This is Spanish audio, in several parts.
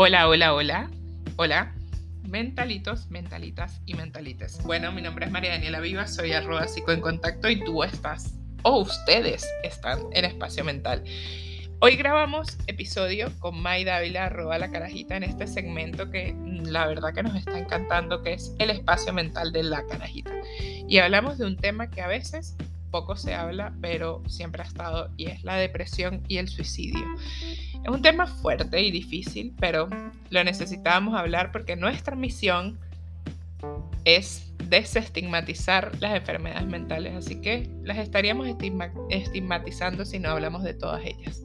Hola, hola, hola. Hola. Mentalitos, mentalitas y mentalites. Bueno, mi nombre es María Daniela Viva, soy arroba psico en contacto y tú estás, o ustedes están en espacio mental. Hoy grabamos episodio con May Dávila, arroba la carajita, en este segmento que la verdad que nos está encantando, que es el espacio mental de la carajita. Y hablamos de un tema que a veces poco se habla, pero siempre ha estado, y es la depresión y el suicidio. Es un tema fuerte y difícil, pero lo necesitábamos hablar porque nuestra misión es desestigmatizar las enfermedades mentales, así que las estaríamos estigmatizando si no hablamos de todas ellas.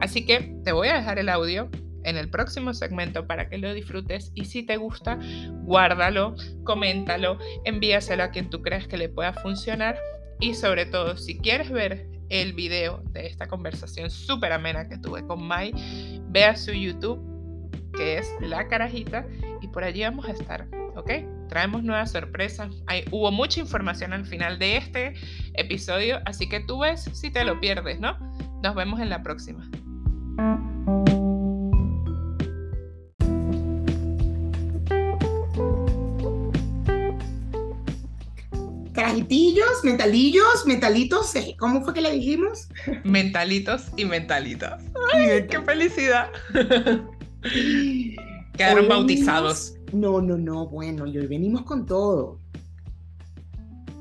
Así que te voy a dejar el audio en el próximo segmento para que lo disfrutes y si te gusta, guárdalo, coméntalo, envíaselo a quien tú creas que le pueda funcionar y sobre todo, si quieres ver el video de esta conversación súper amena que tuve con Mai, ve a su YouTube, que es La Carajita, y por allí vamos a estar, ¿ok? Traemos nuevas sorpresas. Hubo mucha información al final de este episodio, así que tú ves si te lo pierdes, ¿no? Nos vemos en la próxima. Carajitillos, mentalillos, mentalitos, eh, ¿cómo fue que le dijimos? Mentalitos y mentalitas. ¡Ay, qué felicidad! Quedaron bautizados. No, no, no, bueno, y hoy venimos con todo.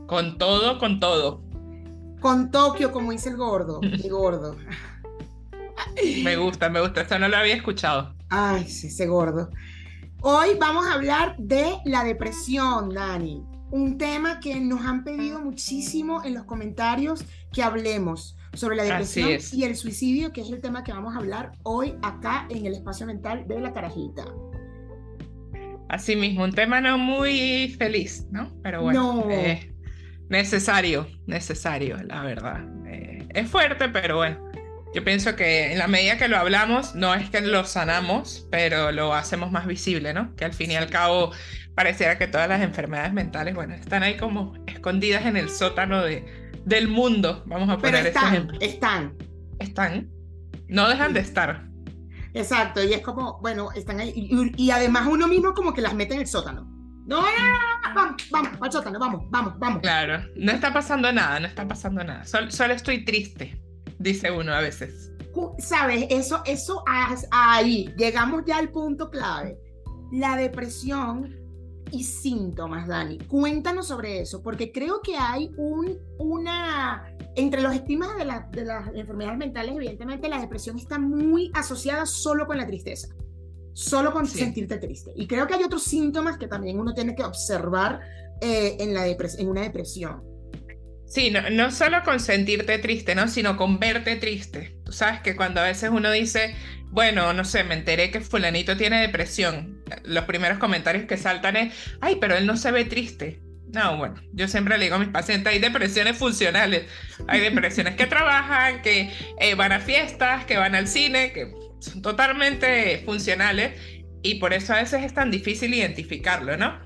Con todo, con todo. Con Tokio, como dice el gordo, el gordo. Me gusta, me gusta, esto no lo había escuchado. Ay, sí, ese gordo. Hoy vamos a hablar de la depresión, Dani un tema que nos han pedido muchísimo en los comentarios que hablemos sobre la depresión y el suicidio, que es el tema que vamos a hablar hoy acá en el espacio mental de la carajita. Así mismo, un tema no muy feliz, ¿no? Pero bueno, eh, necesario, necesario, la verdad. Eh, es fuerte, pero bueno, yo pienso que en la medida que lo hablamos, no es que lo sanamos, pero lo hacemos más visible, ¿no? Que al fin y al cabo pareciera que todas las enfermedades mentales, bueno, están ahí como escondidas en el sótano de, del mundo, vamos a poner están, ejemplo. Están. Están. No dejan de estar. Exacto, y es como, bueno, están ahí, y, además uno mismo como que las mete en el sótano. No, no, no, vamos, vamos, al sótano, vamos, vamos, vamos. Claro, no está pasando nada, no está pasando nada. solo estoy triste dice uno a veces. Sabes, eso, eso ahí, llegamos ya al punto clave. La depresión y síntomas, Dani. Cuéntanos sobre eso, porque creo que hay un, una, entre los estigmas de, de las enfermedades mentales, evidentemente la depresión está muy asociada solo con la tristeza, solo con sentirte triste. Y creo que hay otros síntomas que también uno tiene que observar eh, en, la en una depresión. Sí, no, no solo con sentirte triste, ¿no? Sino con verte triste. Tú sabes que cuando a veces uno dice, bueno, no sé, me enteré que fulanito tiene depresión, los primeros comentarios que saltan es, ay, pero él no se ve triste. No, bueno, yo siempre le digo a mis pacientes, hay depresiones funcionales, hay depresiones que trabajan, que eh, van a fiestas, que van al cine, que son totalmente funcionales y por eso a veces es tan difícil identificarlo, ¿no?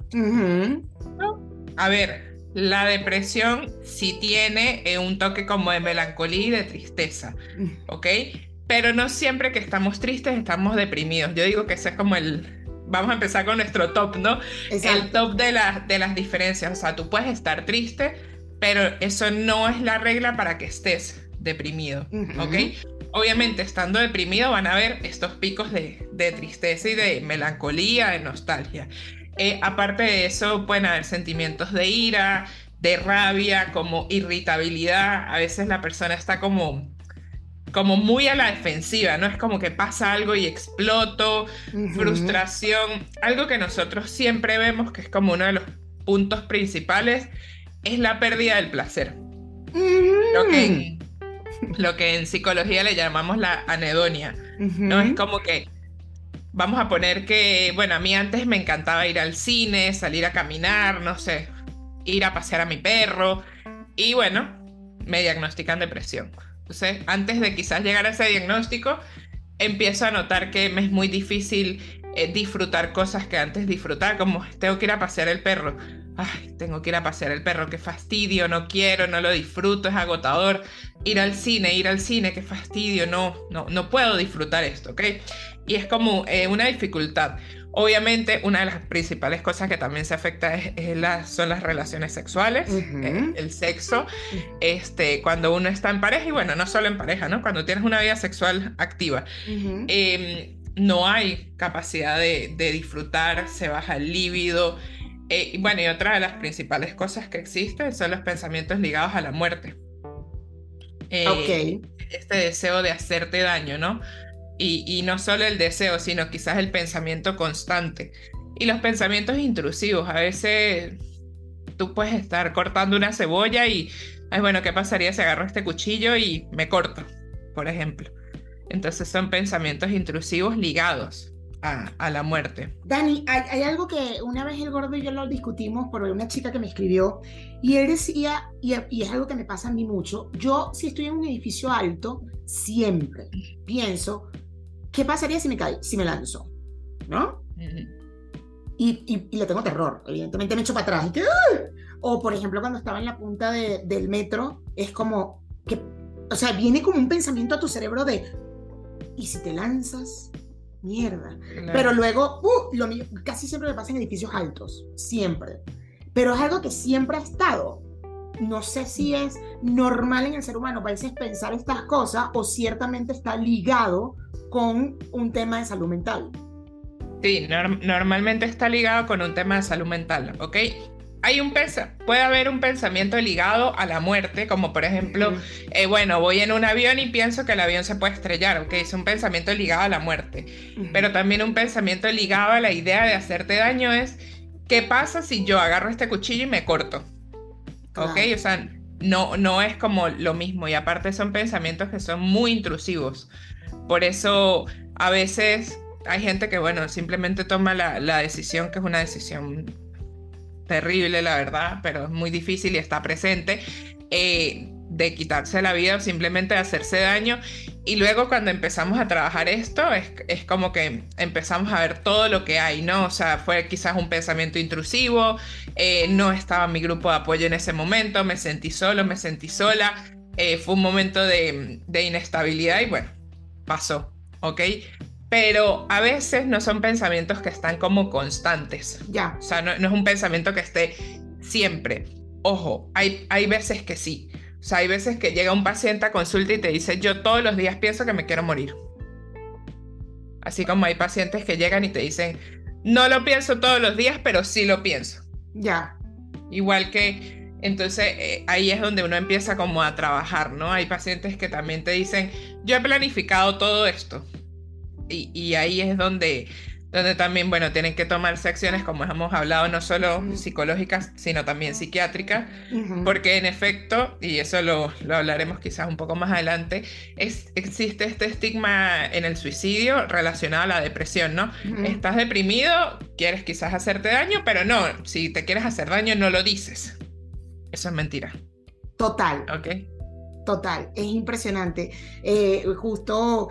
A ver, la depresión sí tiene eh, un toque como de melancolía y de tristeza, mm. ¿ok? Pero no siempre que estamos tristes estamos deprimidos. Yo digo que ese es como el... Vamos a empezar con nuestro top, ¿no? El top de, de las diferencias. O sea, tú puedes estar triste, pero eso no es la regla para que estés deprimido, ¿ok? Obviamente, estando deprimido van a haber estos picos de, de tristeza y de melancolía, de nostalgia. Eh, aparte de eso, pueden haber sentimientos de ira, de rabia, como irritabilidad. A veces la persona está como, como muy a la defensiva, ¿no? Es como que pasa algo y exploto, frustración. Algo que nosotros siempre vemos que es como uno de los puntos principales es la pérdida del placer. lo, que lo, que en, psicología le llamamos la anedonia, ¿no? Es como que Vamos a poner que, bueno, a mí antes me encantaba ir al cine, salir a caminar, no sé, ir a pasear a mi perro. Y bueno, me diagnostican depresión. Entonces, antes de quizás llegar a ese diagnóstico, empiezo a notar que me es muy difícil eh, disfrutar cosas que antes disfrutaba, como tengo que ir a pasear el perro. Ay, tengo que ir a pasear el perro, qué fastidio, no quiero, no lo disfruto, es agotador. Ir al cine, ir al cine, qué fastidio, no, no, no puedo disfrutar esto, ¿ok? Y es como eh, una dificultad. Obviamente, una de las principales cosas que también se afecta es, son las relaciones sexuales, eh, el sexo, este, cuando uno está en pareja, y bueno, no solo en pareja, ¿no? Cuando tienes una vida sexual activa. Em, no hay capacidad de, disfrutar, se baja el líbido. Eh, y bueno, y otra de las principales cosas que existen son los pensamientos ligados a la muerte. Eh, este deseo de hacerte daño, ¿no? Y, no solo el deseo, sino quizás el pensamiento constante. Y los pensamientos intrusivos, a veces tú puedes estar cortando una cebolla y, ay, bueno, ¿qué pasaría si agarro este cuchillo y me corto, por ejemplo? Entonces son pensamientos intrusivos ligados a, la muerte. Dani, hay, algo que una vez el gordo y yo lo discutimos por una chica que me escribió y él decía, y, y es algo que me pasa a mí mucho, yo si estoy en un edificio alto, siempre pienso, ¿qué pasaría si me cae, si me lanzo? ¿No? y, y, le tengo terror, evidentemente me echo para atrás. O por ejemplo, cuando estaba en la punta de, del metro, es como que, o sea, viene como un pensamiento a tu cerebro de, ¿y si te lanzas? Mierda. Pero luego, uh, lo, casi siempre me pasa en edificios altos, siempre. Pero es algo que siempre ha estado. No sé si es normal en el ser humano a veces pensar estas cosas o ciertamente está ligado con un tema de salud mental. Sí, normalmente está ligado con un tema de salud mental, ¿ok? Hay un puede haber un pensamiento ligado a la muerte, como por ejemplo, eh, bueno, voy en un avión y pienso que el avión se puede estrellar, ¿ok? Es un pensamiento ligado a la muerte. Pero también un pensamiento ligado a la idea de hacerte daño es, ¿qué pasa si yo agarro este cuchillo y me corto? ¿Ok? O sea, no, no es como lo mismo y aparte son pensamientos que son muy intrusivos. Por eso a veces hay gente que, bueno, simplemente toma la, decisión, que es una decisión terrible, la verdad, pero es muy difícil y está presente, eh, de quitarse la vida o simplemente de hacerse daño. Y luego cuando empezamos a trabajar esto, es, como que empezamos a ver todo lo que hay, ¿no? O sea, fue quizás un pensamiento intrusivo, eh, no estaba mi grupo de apoyo en ese momento, me sentí solo, me sentí sola, eh, fue un momento de, de inestabilidad y bueno, pasó, ¿ok? Pero a veces no son pensamientos que están como constantes. Ya. O sea, no, es un pensamiento que esté siempre. Ojo, hay, hay veces que sí. O sea, hay veces que llega un paciente a consulta y te dice, yo todos los días pienso que me quiero morir. Así como hay pacientes que llegan y te dicen, no lo pienso todos los días, pero sí lo pienso. Ya. Igual que entonces eh, ahí es donde uno empieza como a trabajar, ¿no? Hay pacientes que también te dicen, yo he planificado todo esto. Y, ahí es donde, donde también, bueno, tienen que tomarse acciones, como hemos hablado, no solo psicológicas, sino también psiquiátricas, porque en efecto, y eso lo, lo, hablaremos quizás un poco más adelante, es, existe este estigma en el suicidio relacionado a la depresión, ¿no? Estás deprimido, quieres quizás hacerte daño, pero no, si te quieres hacer daño, no lo dices. Eso es mentira. Total. Ok. Total, es impresionante. Eh, justo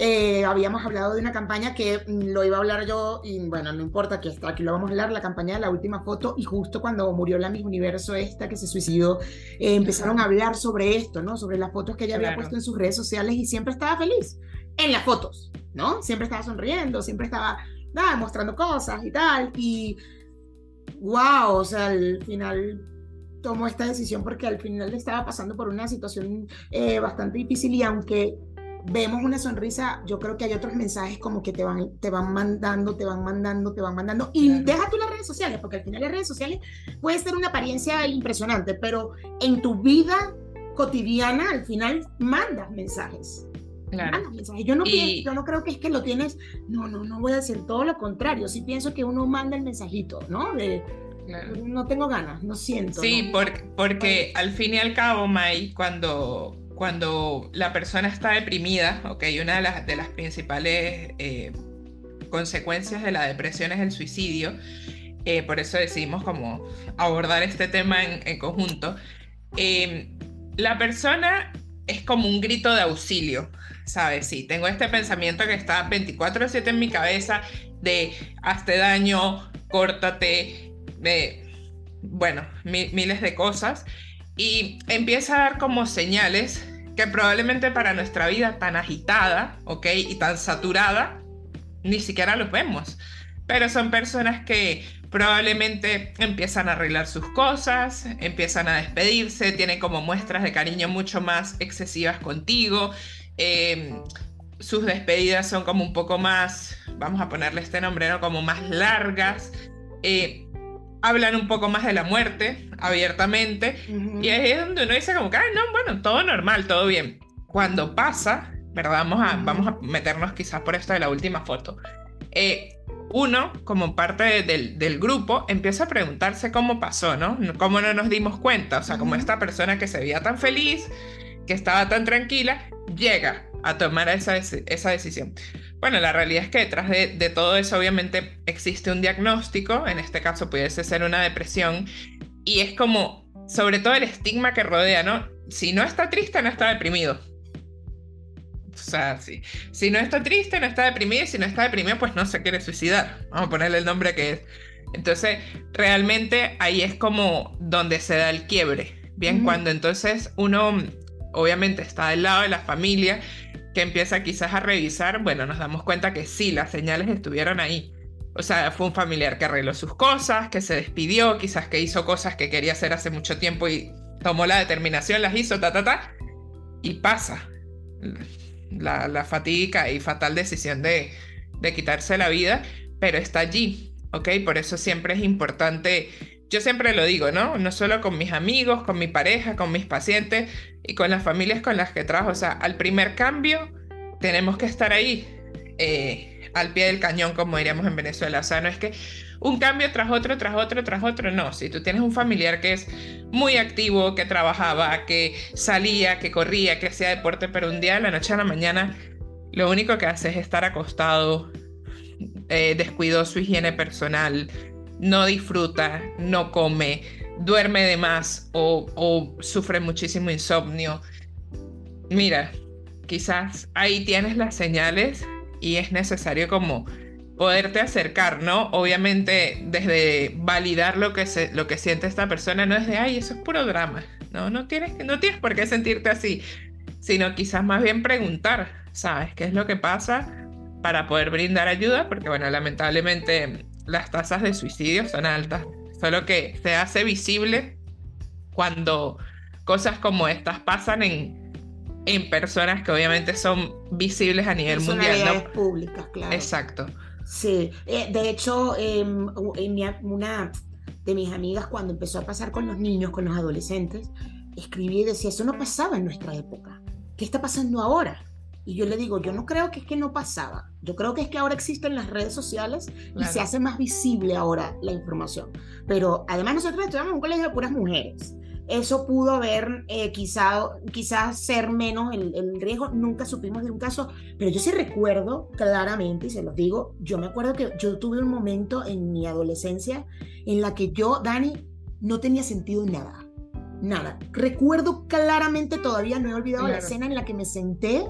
eh, habíamos hablado de una campaña que mm, lo iba a hablar yo y bueno, no importa que aquí lo vamos a hablar, la campaña de la última foto y justo cuando murió la Miss Universo esta que se suicidó, eh, empezaron a hablar sobre esto, ¿no? Sobre las fotos que ella había puesto en sus redes sociales y siempre estaba feliz en las fotos, ¿no? Siempre estaba sonriendo, siempre estaba nada, mostrando cosas y tal y wow, o sea, al final tomó esta decisión porque al final estaba pasando por una situación eh, bastante difícil y aunque vemos una sonrisa, yo creo que hay otros mensajes como que te van, te van mandando, te van mandando, te van mandando. Y deja tú las redes sociales, porque al final las redes sociales puede ser una apariencia impresionante, pero en tu vida cotidiana al final mandas mensajes. Claro. mensajes. Yo no, yo no creo que es que lo tienes, no, no, no voy a decir todo lo contrario, sí pienso que uno manda el mensajito, ¿no? De, no tengo ganas, no siento. Sí, Porque, porque al fin y al cabo, May, cuando, cuando la persona está deprimida, ok, una de las, de las principales eh, consecuencias de la depresión es el suicidio, eh, por eso decidimos como abordar este tema en, conjunto. Em, la persona es como un grito de auxilio, ¿sabes? Sí, tengo este pensamiento que está 24/7 en mi cabeza de hazte daño, córtate, bueno, miles de cosas y empieza a dar como señales que probablemente para nuestra vida tan agitada, ¿ok? Y tan saturada, ni siquiera los vemos. Pero son personas que probablemente empiezan a arreglar sus cosas, empiezan a despedirse, tienen como muestras de cariño mucho más excesivas contigo. Em, sus despedidas son como un poco más, vamos a ponerle este nombre, ¿no? Como más largas. Eh, hablan un poco más de la muerte abiertamente. Y ahí es donde uno dice como que, ay, no, bueno, todo normal, todo bien. Cuando pasa, ¿verdad? Vamos a, vamos a meternos quizás por esto de la última foto. Eh, uno, como parte del, del, grupo, empieza a preguntarse cómo pasó, ¿no? ¿Cómo no nos dimos cuenta? O sea, como esta persona que se veía tan feliz, que estaba tan tranquila, llega a tomar esa, esa decisión. Bueno, la realidad es que detrás de, de, todo eso obviamente existe un diagnóstico, en este caso pudiese ser una depresión, y es como, sobre todo el estigma que rodea, ¿no? Si no está triste, no está deprimido. O sea, si, si no está triste, no está deprimido, y si no está deprimido, pues no se quiere suicidar. Vamos a ponerle el nombre que es. Entonces, realmente ahí es como donde se da el quiebre. Bien, cuando entonces uno obviamente está del lado de la familia empieza quizás a revisar, bueno, nos damos cuenta que sí, las señales estuvieron ahí. O sea, fue un familiar que arregló sus cosas, que se despidió, quizás que hizo cosas que quería hacer hace mucho tiempo y tomó la determinación, las hizo, ta, ta, ta, y pasa la, la fatiga y fatal decisión de, de quitarse la vida, pero está allí, ¿ok? Por eso siempre es importante, yo siempre lo digo, ¿no? No solo con mis amigos, con mi pareja, con mis pacientes y con las familias con las que trabajo, o sea, al primer cambio tenemos que estar ahí. Eh, al pie del cañón, como diríamos en Venezuela. O sea, no es que un cambio tras otro, tras otro, tras otro, no. Si tú tienes un familiar que es muy activo, que trabajaba, que salía, que corría, que hacía deporte, pero un día de la noche a la mañana lo único que hace es estar acostado, eh, descuidó su higiene personal, no disfruta, no come, duerme de más o, o sufre muchísimo insomnio. Mira, quizás ahí tienes las señales y es necesario como poderte acercar, ¿no? Obviamente desde validar lo que, se, lo que siente esta persona, no es de, ay, eso es puro drama, no, no tienes, no tienes por qué sentirte así, sino quizás más bien preguntar, ¿sabes? ¿Qué es lo que pasa para poder brindar ayuda? Porque bueno, lamentablemente las tasas de suicidio son altas, solo que se hace visible cuando cosas como estas pasan en, en personas que obviamente son visibles a nivel mundial. ¿no? públicas, claro. Exacto. Sí, eh, de hecho, em, una de mis amigas cuando empezó a pasar con los niños, con los adolescentes, escribí y decía, eso no pasaba en nuestra época. ¿Qué está pasando ahora? Y yo le digo, yo no creo que es que no pasaba. Yo creo que es que ahora existen las redes sociales y se hace más visible ahora la información. Pero además nosotros estudiamos en un colegio de puras mujeres eso pudo haber eh, quizá, quizás ser menos el, el, riesgo, nunca supimos de un caso, pero yo sí recuerdo claramente, y se los digo, yo me acuerdo que yo tuve un momento en mi adolescencia en la que yo, Dani, no tenía sentido en nada, nada. Recuerdo claramente, todavía no he olvidado la escena en la que me senté,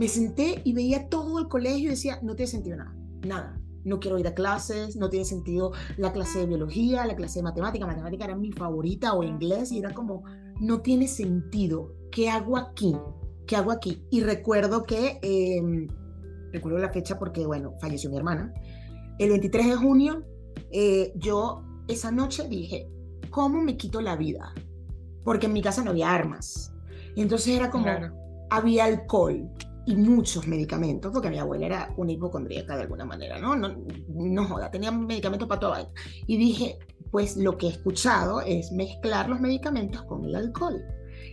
me senté y veía todo el colegio y decía, no tiene sentido nada, nada no quiero ir a clases, no tiene sentido la clase de biología, la clase de matemática, matemática era mi favorita o inglés y era como, no tiene sentido, ¿qué hago aquí? ¿Qué hago aquí? Y recuerdo que, em, recuerdo la fecha porque, bueno, falleció mi hermana, el 23 de junio, eh, yo esa noche dije, ¿cómo me quito la vida? Porque en mi casa no había armas. Entonces era como, había alcohol, y muchos medicamentos, porque mi abuela era una hipocondríaca de alguna manera, ¿no? No, no joda, tenía medicamentos para toda vaina. Y dije, pues lo que he escuchado es mezclar los medicamentos con el alcohol.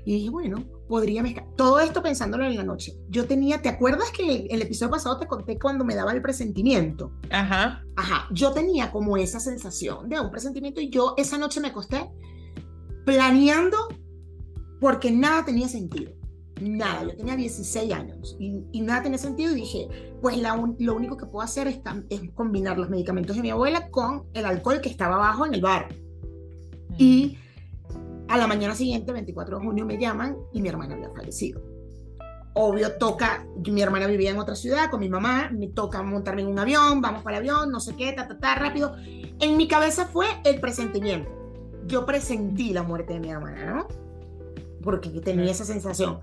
Y dije, bueno, podría mezclar. Todo esto pensándolo en la noche. Yo tenía, ¿te acuerdas que el, el, episodio pasado te conté cuando me daba el presentimiento? Ajá. Ajá. Yo tenía como esa sensación de un presentimiento y yo esa noche me acosté planeando porque nada tenía sentido nada, yo tenía 16 años y, nada tenía sentido y dije, pues lo único que puedo hacer es, es, combinar los medicamentos de mi abuela con el alcohol que estaba abajo en el bar. Mm. Y a la mañana siguiente, 24 de junio, me llaman y mi hermana había fallecido. Obvio, toca, mi hermana vivía en otra ciudad con mi mamá, me toca montarme en un avión, vamos para el avión, no sé qué, ta, ta, ta, rápido. En mi cabeza fue el presentimiento. yo presentí la muerte de mi hermana, ¿no? Porque tenía esa sensación.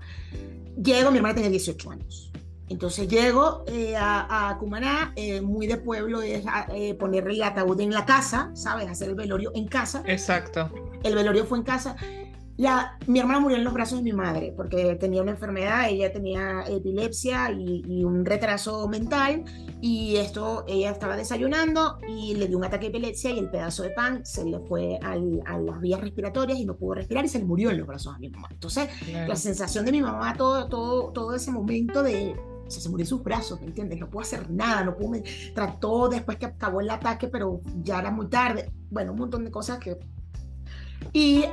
Llego, mi hermana tenía 18 años. Entonces llego eh, a, Cumaná, eh, muy de pueblo, es eh, poner el ataúd en la casa, ¿sabes? Hacer el velorio en casa. Exacto. El velorio fue en casa. La, mi hermana murió en los brazos de mi madre porque tenía una enfermedad, ella tenía epilepsia y, un retraso mental y esto, ella estaba desayunando y le dio un ataque de epilepsia y el pedazo de pan se le fue a las vías respiratorias y no pudo respirar y se le murió en los brazos de mi mamá. Entonces, la sensación de mi mamá, todo, todo, todo ese momento de, o sea, se murió en sus brazos, ¿me entiendes? No pudo hacer nada, no pudo, trató después que acabó el ataque, pero ya era muy tarde. Bueno, un montón de cosas que... Y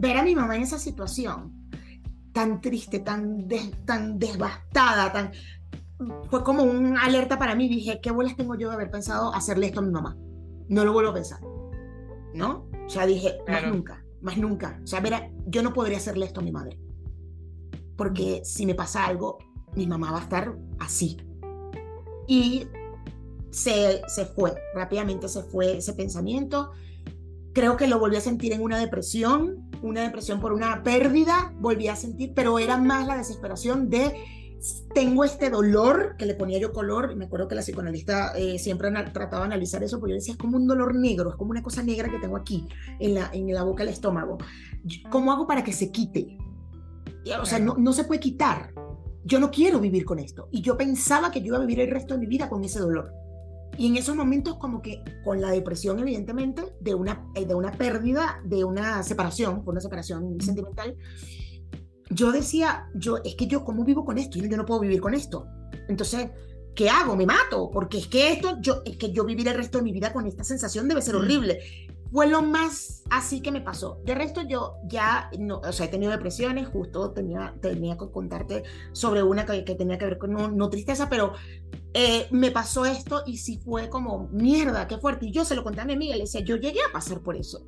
ver a mi mamá en esa situación, tan triste, tan, tan devastada, tan... Fue como un alerta para mí. Dije, ¿qué bolas tengo yo de haber pensado hacerle esto a mi mamá? No lo vuelvo a pensar. ¿No? O sea, dije, más nunca, más nunca. O sea, verá, yo no podría hacerle esto a mi madre. Porque si me pasa algo, mi mamá va a estar así. Y se, se fue, rápidamente se fue ese pensamiento. Creo que lo volví a sentir en una depresión, una depresión por una pérdida, volví a sentir, pero era más la desesperación de tengo este dolor, que le ponía yo color, me acuerdo que la psicoanalista eh, siempre trataba de analizar eso, porque yo decía, es como un dolor negro, es como una cosa negra que tengo aquí, en la, en la boca del estómago. ¿Cómo hago para que se quite? O sea, no, no se puede quitar yo no quiero vivir con esto. Y yo pensaba que yo iba a vivir el resto de mi vida con ese dolor. Y en esos momentos como que con la depresión evidentemente de una, eh, de una pérdida, de una separación, una separación sentimental, yo decía, yo es que yo cómo vivo con esto, yo, no puedo vivir con esto. Entonces, ¿qué hago? Me mato, porque es que esto, yo, es que yo vivir el resto de mi vida con esta sensación debe ser horrible fue lo más así que me pasó. De resto yo ya, no, o sea, he tenido depresiones, justo tenía, tenía que contarte sobre una que, tenía que ver con no, tristeza, pero eh, me pasó esto y sí fue como, mierda, qué fuerte. Y yo se lo conté a mi amiga y le decía, yo llegué a pasar por eso.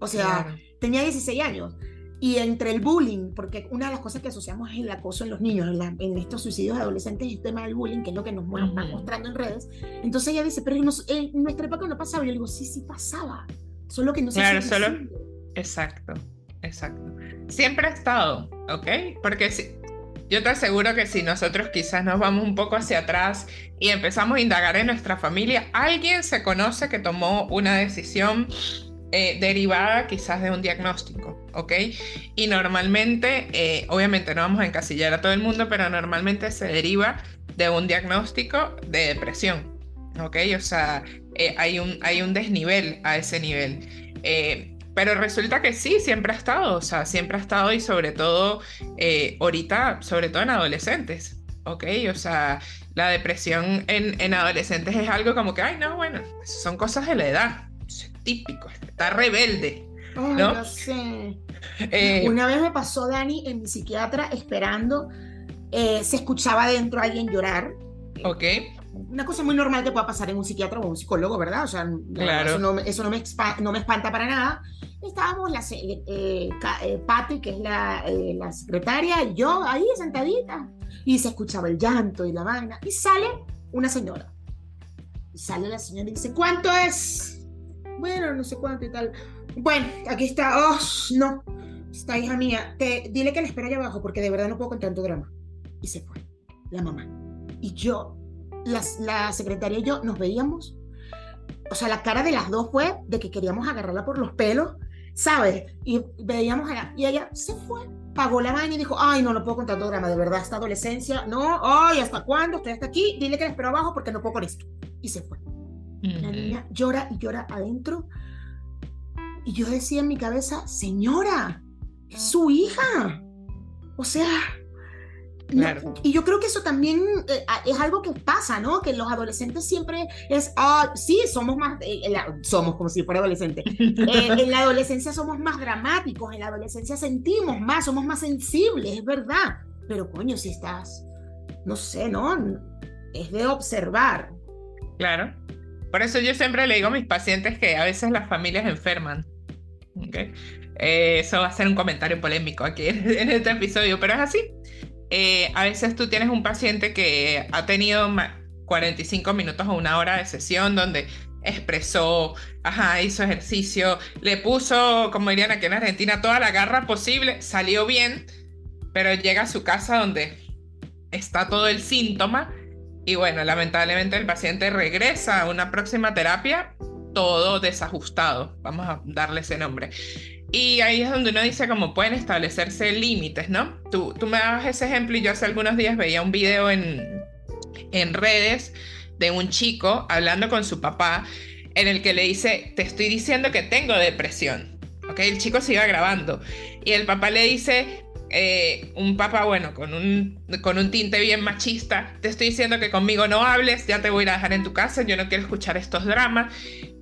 O sea, tenía 16 años. Y entre el bullying, porque una de las cosas que asociamos es el acoso en los niños, en, estos suicidios adolescentes, es el tema del bullying, que es lo que nos van mostrando en redes. Entonces ella dice, pero en nuestra época no pasaba. Y yo le digo, sí, sí pasaba. Solo que no se Claro, solo. Exacto, exacto. Siempre ha estado, ¿ok? Porque si, yo te aseguro que si nosotros quizás nos vamos un poco hacia atrás y empezamos a indagar en nuestra familia, alguien se conoce que tomó una decisión eh, derivada quizás de un diagnóstico, ¿ok? Y normalmente, eh, obviamente no vamos a encasillar a todo el mundo, pero normalmente se deriva de un diagnóstico de depresión, ¿ok? O sea, eh, hay, un, hay un desnivel a ese nivel. Eh, pero resulta que sí, siempre ha estado, o sea, siempre ha estado y sobre todo eh, ahorita, sobre todo en adolescentes, ¿ok? O sea, la depresión en, en, adolescentes es algo como que, ay, no, bueno, son cosas de la edad, es típico, está rebelde. ¿no? sé. Una vez me pasó Dani en mi psiquiatra esperando, se escuchaba dentro alguien llorar. Ok una cosa muy normal que pueda pasar en un psiquiatra o un psicólogo, ¿verdad? O sea, eso, no, eso no, me no, me espanta para nada. Estábamos la eh, eh, Patti, que es la, eh, la, secretaria, y yo ahí sentadita, y se escuchaba el llanto y la vaina, y sale una señora. Y sale la señora y dice, ¿cuánto es? Bueno, no sé cuánto y tal. Bueno, aquí está. Oh, no. Está hija mía. Te, dile que le espera allá abajo porque de verdad no puedo contar tu drama. Y se fue. La mamá. Y yo la, secretaria y yo nos veíamos. O sea, la cara de las dos fue de que queríamos agarrarla por los pelos, ¿sabes? Y veíamos a la, y ella se fue, pagó la vaina y dijo, ay, no, no puedo contar tu drama, de verdad, esta adolescencia, no, ay, ¿hasta cuándo? Estoy hasta aquí, dile que la espero abajo porque no puedo con esto. Y se fue. La niña llora y llora adentro. Y yo decía en mi cabeza, señora, es su hija. O sea, y yo creo que eso también eh, es algo que pasa, ¿no? Que los adolescentes siempre es, ah, sí, somos más, eh, somos como si fuera adolescente. Eh, en la adolescencia somos más dramáticos, en la adolescencia sentimos más, somos más sensibles, es verdad. Pero coño, si estás, no sé, ¿no? Es de observar. Claro. Por eso yo siempre le digo a mis pacientes que a veces las familias enferman. ¿Okay? eso va a ser un comentario polémico aquí en este episodio, pero es así. Eh, a veces tú tienes un paciente que ha tenido 45 minutos o una hora de sesión donde expresó, ajá, hizo ejercicio, le puso, como dirían aquí en Argentina, toda la garra posible, salió bien, pero llega a su casa donde está todo el síntoma y bueno, lamentablemente el paciente regresa a una próxima terapia todo desajustado, vamos a darle ese nombre. Y ahí es donde uno dice cómo pueden establecerse límites, ¿no? Tú, tú me dabas ese ejemplo y yo hace algunos días veía un video en, en redes de un chico hablando con su papá en el que le dice, te estoy diciendo que tengo depresión. ¿Ok? El chico se iba grabando y el papá le dice, eh, un papá, bueno, con un, con un tinte bien machista, te estoy diciendo que conmigo no hables, ya te voy a dejar en tu casa, yo no quiero escuchar estos dramas.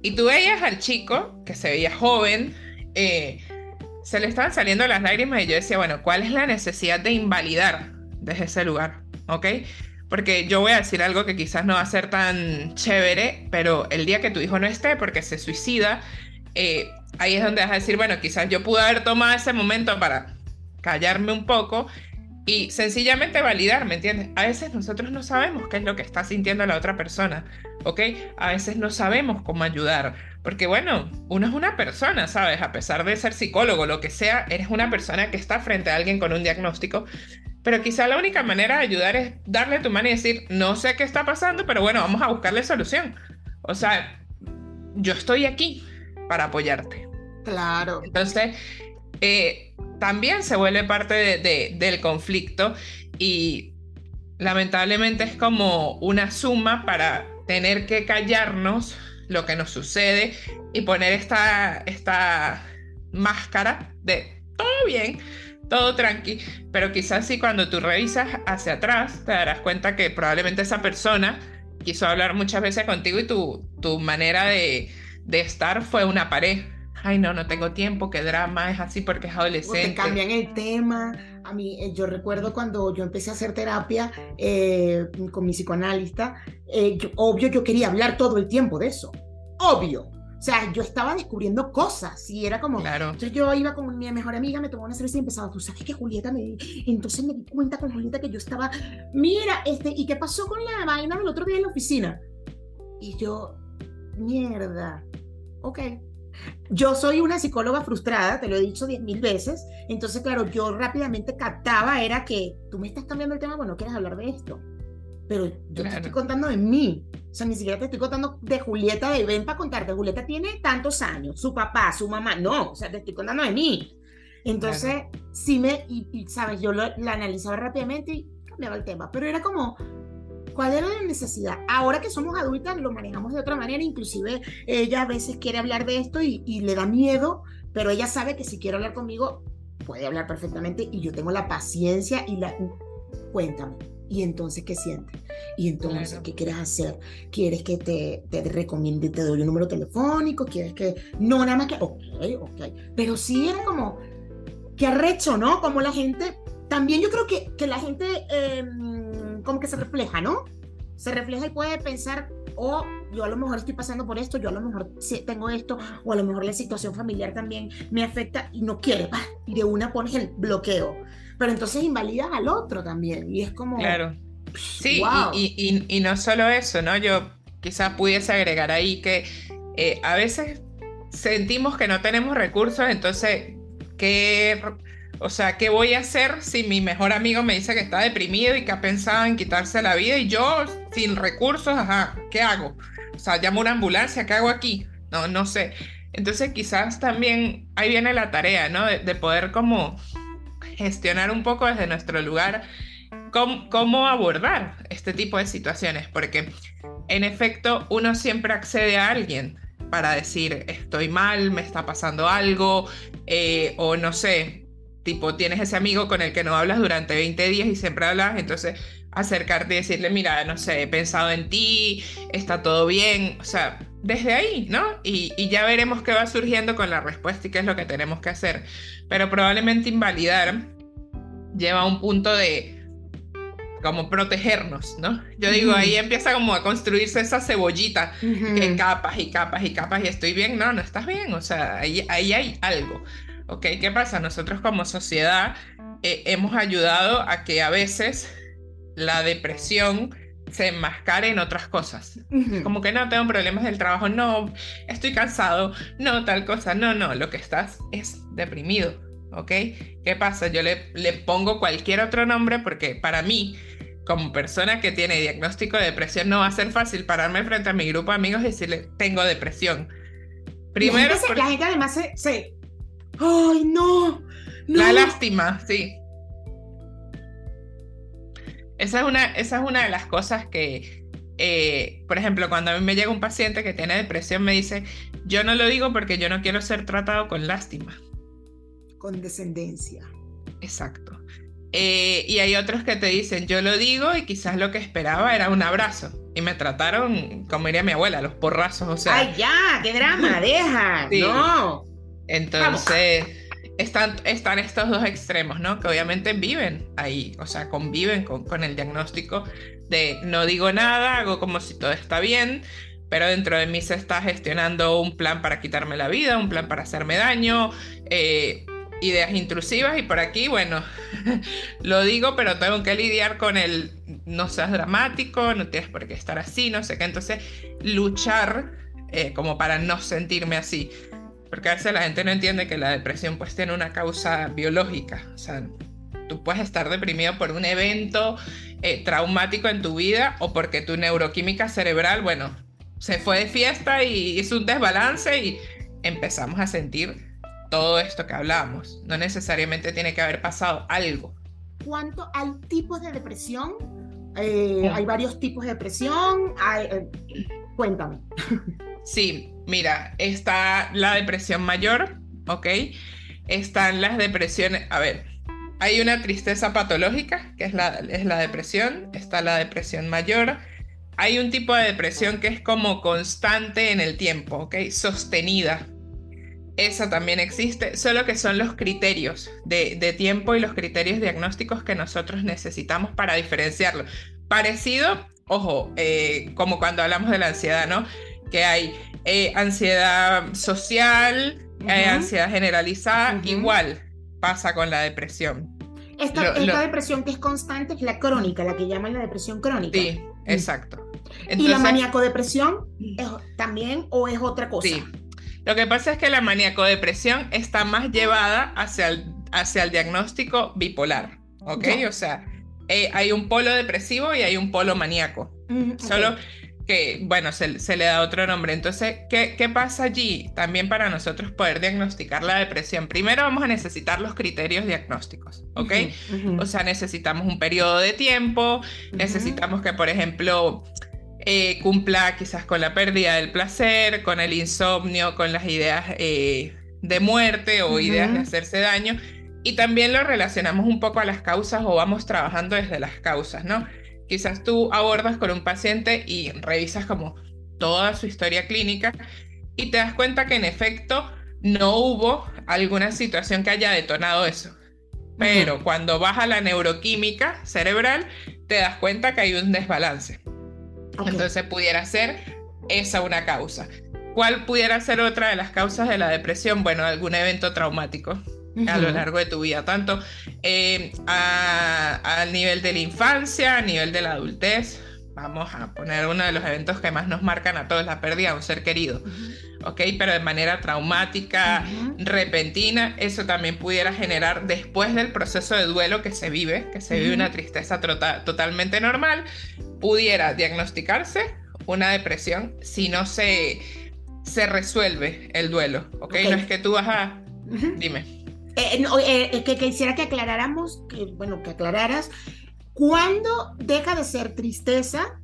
Y tú veías al chico, que se veía joven, eh, se le estaban saliendo las lágrimas y yo decía, bueno, ¿cuál es la necesidad de invalidar desde ese lugar? ¿Ok? Porque yo voy a decir algo que quizás no va a ser tan chévere, pero el día que tu hijo no esté porque se suicida, eh, ahí es donde vas a decir, bueno, quizás yo pude haber tomado ese momento para callarme un poco y sencillamente validar, ¿me entiendes? A veces nosotros no sabemos qué es lo que está sintiendo la otra persona, ¿ok? A veces no sabemos cómo ayudar, porque bueno, uno es una persona, ¿sabes? A pesar de ser psicólogo, lo que sea, eres una persona que está frente a alguien con un diagnóstico, pero quizá la única manera de ayudar es darle tu mano y decir, no sé qué está pasando, pero bueno, vamos a buscarle solución. O sea, yo estoy aquí para apoyarte. Claro. Entonces, eh, también se vuelve parte del conflicto y lamentablemente es como una suma para tener que callarnos lo que nos sucede y poner esta, esta máscara de todo bien, todo tranqui, pero quizás si cuando tú revisas hacia atrás te darás cuenta que probablemente esa persona quiso hablar muchas veces contigo y tu, tu manera de, de estar fue una pared ay no, no tengo tiempo, qué drama, es así porque es adolescente. Te cambian el tema. A mí, eh, yo recuerdo cuando yo empecé a hacer terapia eh, con mi psicoanalista, eh, obvio yo quería hablar todo el tiempo de eso, obvio. O sea, yo estaba descubriendo cosas y era como... Claro. Entonces yo iba con mi mejor amiga, me tomaba una cerveza y empezaba, tú sabes que Julieta me... Entonces me di cuenta con Julieta que yo estaba, mira, este, ¿y qué pasó con la vaina del otro día en la oficina? Y yo, mierda, ok, yo soy una psicóloga frustrada, te lo he dicho diez mil veces, entonces claro, yo rápidamente captaba era que tú me estás cambiando el tema, bueno, quieres hablar de esto, pero yo te estoy contando de mí, o sea, ni siquiera te estoy contando de Julieta, de ven para contarte, Julieta tiene tantos años, su papá, su mamá, no, o sea, te estoy contando de mí. Entonces, sí me, y, sabes, yo lo, la analizaba rápidamente y cambiaba el tema, pero era como, ¿Cuál era la necesidad? Ahora que somos adultas lo manejamos de otra manera, inclusive ella a veces quiere hablar de esto y, le da miedo, pero ella sabe que si quiere hablar conmigo puede hablar perfectamente y yo tengo la paciencia y la... Cuéntame. ¿Y entonces qué sientes? ¿Y entonces qué quieres hacer? ¿Quieres que te, te recomiende, te doy un número telefónico? ¿Quieres que...? No, nada más que... Ok, ok. Pero sí era como... Qué arrecho, ¿no? Como la gente... También yo creo que, que la gente... Em, como que se refleja, ¿no? Se refleja y puede pensar, oh, yo a lo mejor estoy pasando por esto, yo a lo mejor tengo esto, o a lo mejor la situación familiar también me afecta y no quiere, y de una pones el bloqueo. Pero entonces invalidas al otro también, y es como... Claro. Sí, y, y, no solo eso, ¿no? Yo quizás pudiese agregar ahí que eh, a veces sentimos que no tenemos recursos, entonces, ¿qué o sea, ¿qué voy a hacer si mi mejor amigo me dice que está deprimido y que ha pensado en quitarse la vida y yo sin recursos, ajá, ¿qué hago? O sea, llamo una ambulancia, ¿qué hago aquí? No, no sé. Entonces quizás también ahí viene la tarea, ¿no? De, poder como gestionar un poco desde nuestro lugar cómo, abordar este tipo de situaciones, porque en efecto uno siempre accede a alguien para decir estoy mal, me está pasando algo, eh, o no sé, tipo, tienes ese amigo con el que no hablas durante 20 días y siempre hablas, entonces acercarte y decirle, mira, no sé, he pensado en ti, está todo bien, o sea, desde ahí, ¿no? Y, ya veremos qué va surgiendo con la respuesta y qué es lo que tenemos que hacer. Pero probablemente invalidar lleva a un punto de como protegernos, ¿no? Yo digo, ahí empieza como a construirse esa cebollita en capas y capas y capas y estoy bien, no, no estás bien, o sea, ahí, ahí hay algo. ¿Ok? ¿Qué pasa? Nosotros como sociedad eh, hemos ayudado a que a veces la depresión se enmascare en otras cosas. Como que no tengo problemas del trabajo, no, estoy cansado, no, tal cosa, no, no, lo que estás es deprimido, ¿ok? ¿Qué pasa? Yo le, le pongo cualquier otro nombre porque para mí, como persona que tiene diagnóstico de depresión, no va a ser fácil pararme frente a mi grupo de amigos y decirle, tengo depresión. Primero, la gente, además se, ¡Ay, no! La lástima, sí. Esa es una, esa es una de las cosas que, eh, por ejemplo, cuando a mí me llega un paciente que tiene depresión, me dice, yo no lo digo porque yo no quiero ser tratado con lástima. Con descendencia. Exacto. Eh, y hay otros que te dicen, yo lo digo y quizás lo que esperaba era un abrazo. Y me trataron, como diría mi abuela, los porrazos, o sea... ¡Ay, ya! ¡Qué drama! ¡Deja! ¡No! Entonces, están, estos dos extremos, ¿no? Que obviamente viven ahí, o sea, conviven con, con el diagnóstico de no digo nada, hago como si todo está bien, pero dentro de mí se está gestionando un plan para quitarme la vida, un plan para hacerme daño, eh, ideas intrusivas y por aquí, bueno, lo digo, pero tengo que lidiar con el no seas dramático, no tienes por qué estar así, no sé qué, entonces luchar eh, como para no sentirme así. Porque a veces la gente no entiende que la depresión pues tiene una causa biológica. O sea, tú puedes estar deprimido por un evento eh, traumático en tu vida o porque tu neuroquímica cerebral, bueno, se fue de fiesta y hizo un desbalance y empezamos a sentir todo esto que hablamos. No necesariamente tiene que haber pasado algo. ¿Cuánto hay tipos de depresión? Eh, hay varios tipos de depresión. Eh, cuéntame. Sí, mira, está la depresión mayor, ¿ok? Están las depresiones, a ver, hay una tristeza patológica, que es la, es la depresión, está la depresión mayor, hay un tipo de depresión que es como constante en el tiempo, ¿ok? Sostenida. Esa también existe, solo que son los criterios de, de tiempo y los criterios diagnósticos que nosotros necesitamos para diferenciarlo. Parecido, ojo, eh, como cuando hablamos de la ansiedad, ¿no? Que hay eh, ansiedad social, eh, ansiedad generalizada, igual pasa con la depresión. Esta, depresión que es constante es la crónica, la que llaman la depresión crónica. Sí, mm. exacto. ¿Y la maníaco-depresión también o es otra cosa? Sí. Lo que pasa es que la maníaco-depresión está más llevada hacia el, hacia el diagnóstico bipolar, ¿ok? O sea, eh, hay un polo depresivo y hay un polo maníaco. Solo que, bueno, se, le da otro nombre. Entonces, ¿qué, ¿qué, pasa allí? También para nosotros poder diagnosticar la depresión. Primero vamos a necesitar los criterios diagnósticos, ¿ok? O sea, necesitamos un periodo de tiempo, necesitamos que, por ejemplo, eh, cumpla quizás con la pérdida del placer, con el insomnio, con las ideas eh, de muerte o ideas de hacerse daño. Y también lo relacionamos un poco a las causas o vamos trabajando desde las causas, ¿no? Quizás tú abordas con un paciente y revisas como toda su historia clínica y te das cuenta que en efecto no hubo alguna situación que haya detonado eso. Pero cuando vas a la neuroquímica cerebral, te das cuenta que hay un desbalance. Entonces pudiera ser esa una causa. ¿Cuál pudiera ser otra de las causas de la depresión? Bueno, algún evento traumático a lo largo de tu vida, tanto eh, al nivel de la infancia, a nivel de la adultez. Vamos a poner uno de los eventos que más nos marcan a todos, la pérdida de un ser querido. ¿ok? Pero de manera traumática, repentina, eso también pudiera generar después del proceso de duelo que se vive, que se vive una tristeza totalmente normal, pudiera diagnosticarse una depresión si no se, se resuelve el duelo, ¿ok? No es que tú vas a... Dime. Eh, eh, eh, que quisiera que aclaráramos, que, bueno, que aclararas, ¿cuándo deja de ser tristeza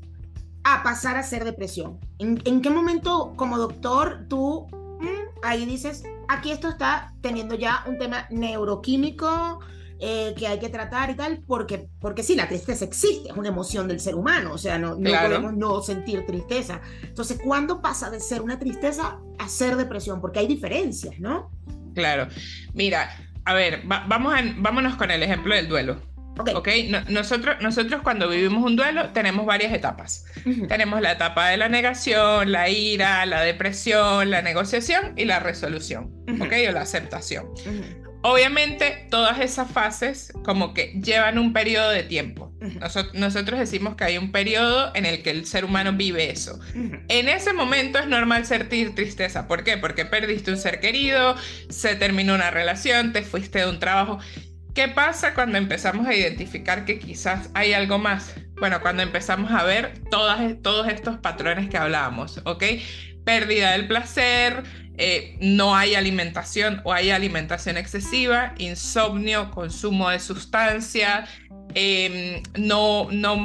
a pasar a ser depresión? ¿En, qué momento como doctor tú mm, ahí dices, aquí esto está teniendo ya un tema neuroquímico? que hay que tratar y tal, porque, porque sí, la tristeza existe, es una emoción del ser humano, o sea, no, no podemos no sentir tristeza. Entonces, ¿cuándo pasa de ser una tristeza a ser depresión? Porque hay diferencias, ¿no? Claro. Mira, a ver, vamos vámonos con el ejemplo del duelo. Ok, nosotros, nosotros cuando vivimos un duelo tenemos varias etapas. Tenemos la etapa de la negación, la ira, la depresión, la negociación y la resolución, ¿ok? O la aceptación. Obviamente todas esas fases como que llevan un periodo de tiempo. nosotros decimos que hay un periodo en el que el ser humano vive eso. En ese momento es normal sentir tristeza. ¿Por qué? Porque perdiste un ser querido, se terminó una relación, te fuiste de un trabajo. ¿Qué pasa cuando empezamos a identificar que quizás hay algo más? Bueno, cuando empezamos a ver todas, todos estos patrones que hablábamos, ¿ok? Pérdida del placer, eh, no hay alimentación o hay alimentación excesiva, insomnio, consumo de sustancias, em, no, no,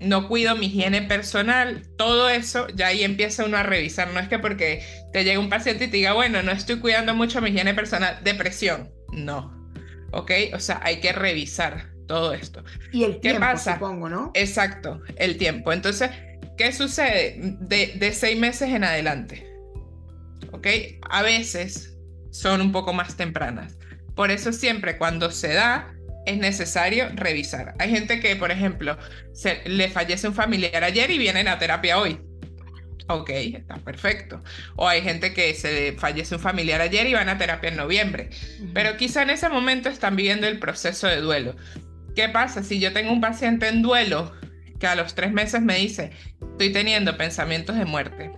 no cuido mi higiene personal, todo eso, ya ahí empieza uno a revisar. No es que porque te llega un paciente y te diga, bueno, no estoy cuidando mucho mi higiene personal, depresión. No. ¿Ok? O sea, hay que revisar todo esto. Y el ¿Qué tiempo, pasa? supongo, ¿no? Exacto, el tiempo. Entonces, ¿qué sucede de, de seis meses en adelante? ¿Ok? A veces son un poco más tempranas. Por eso siempre cuando se da es necesario revisar. Hay gente que, por ejemplo, se, le fallece un familiar ayer y vienen a terapia hoy. Ok, está perfecto. O hay gente que se le fallece un familiar ayer y van a terapia en noviembre. Pero quizá en ese momento están viviendo el proceso de duelo. ¿Qué pasa si yo tengo un paciente en duelo que a los tres meses me dice, estoy teniendo pensamientos de muerte?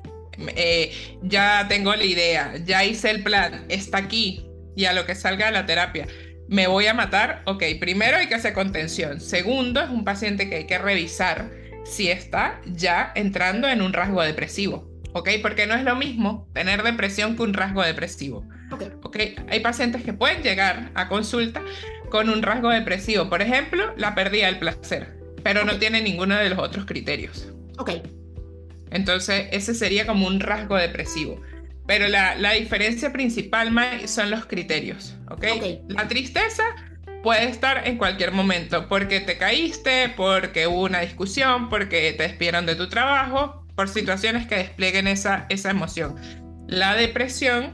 Eh, ya tengo la idea, ya hice el plan, está aquí y a lo que salga de la terapia. Me voy a matar, ok, primero hay que hacer contención. Segundo, es un paciente que hay que revisar si está ya entrando en un rasgo depresivo, ok, porque no es lo mismo tener depresión que un rasgo depresivo. Okay. ok, hay pacientes que pueden llegar a consulta con un rasgo depresivo, por ejemplo, la pérdida del placer, pero no tiene ninguno de los otros criterios. Ok, entonces, ese sería como un rasgo depresivo. Pero la, diferencia principal son los criterios, ¿ok? La tristeza puede estar en cualquier momento, porque te caíste, porque hubo una discusión, porque te despidieron de tu trabajo, por situaciones que desplieguen esa, esa emoción. La depresión,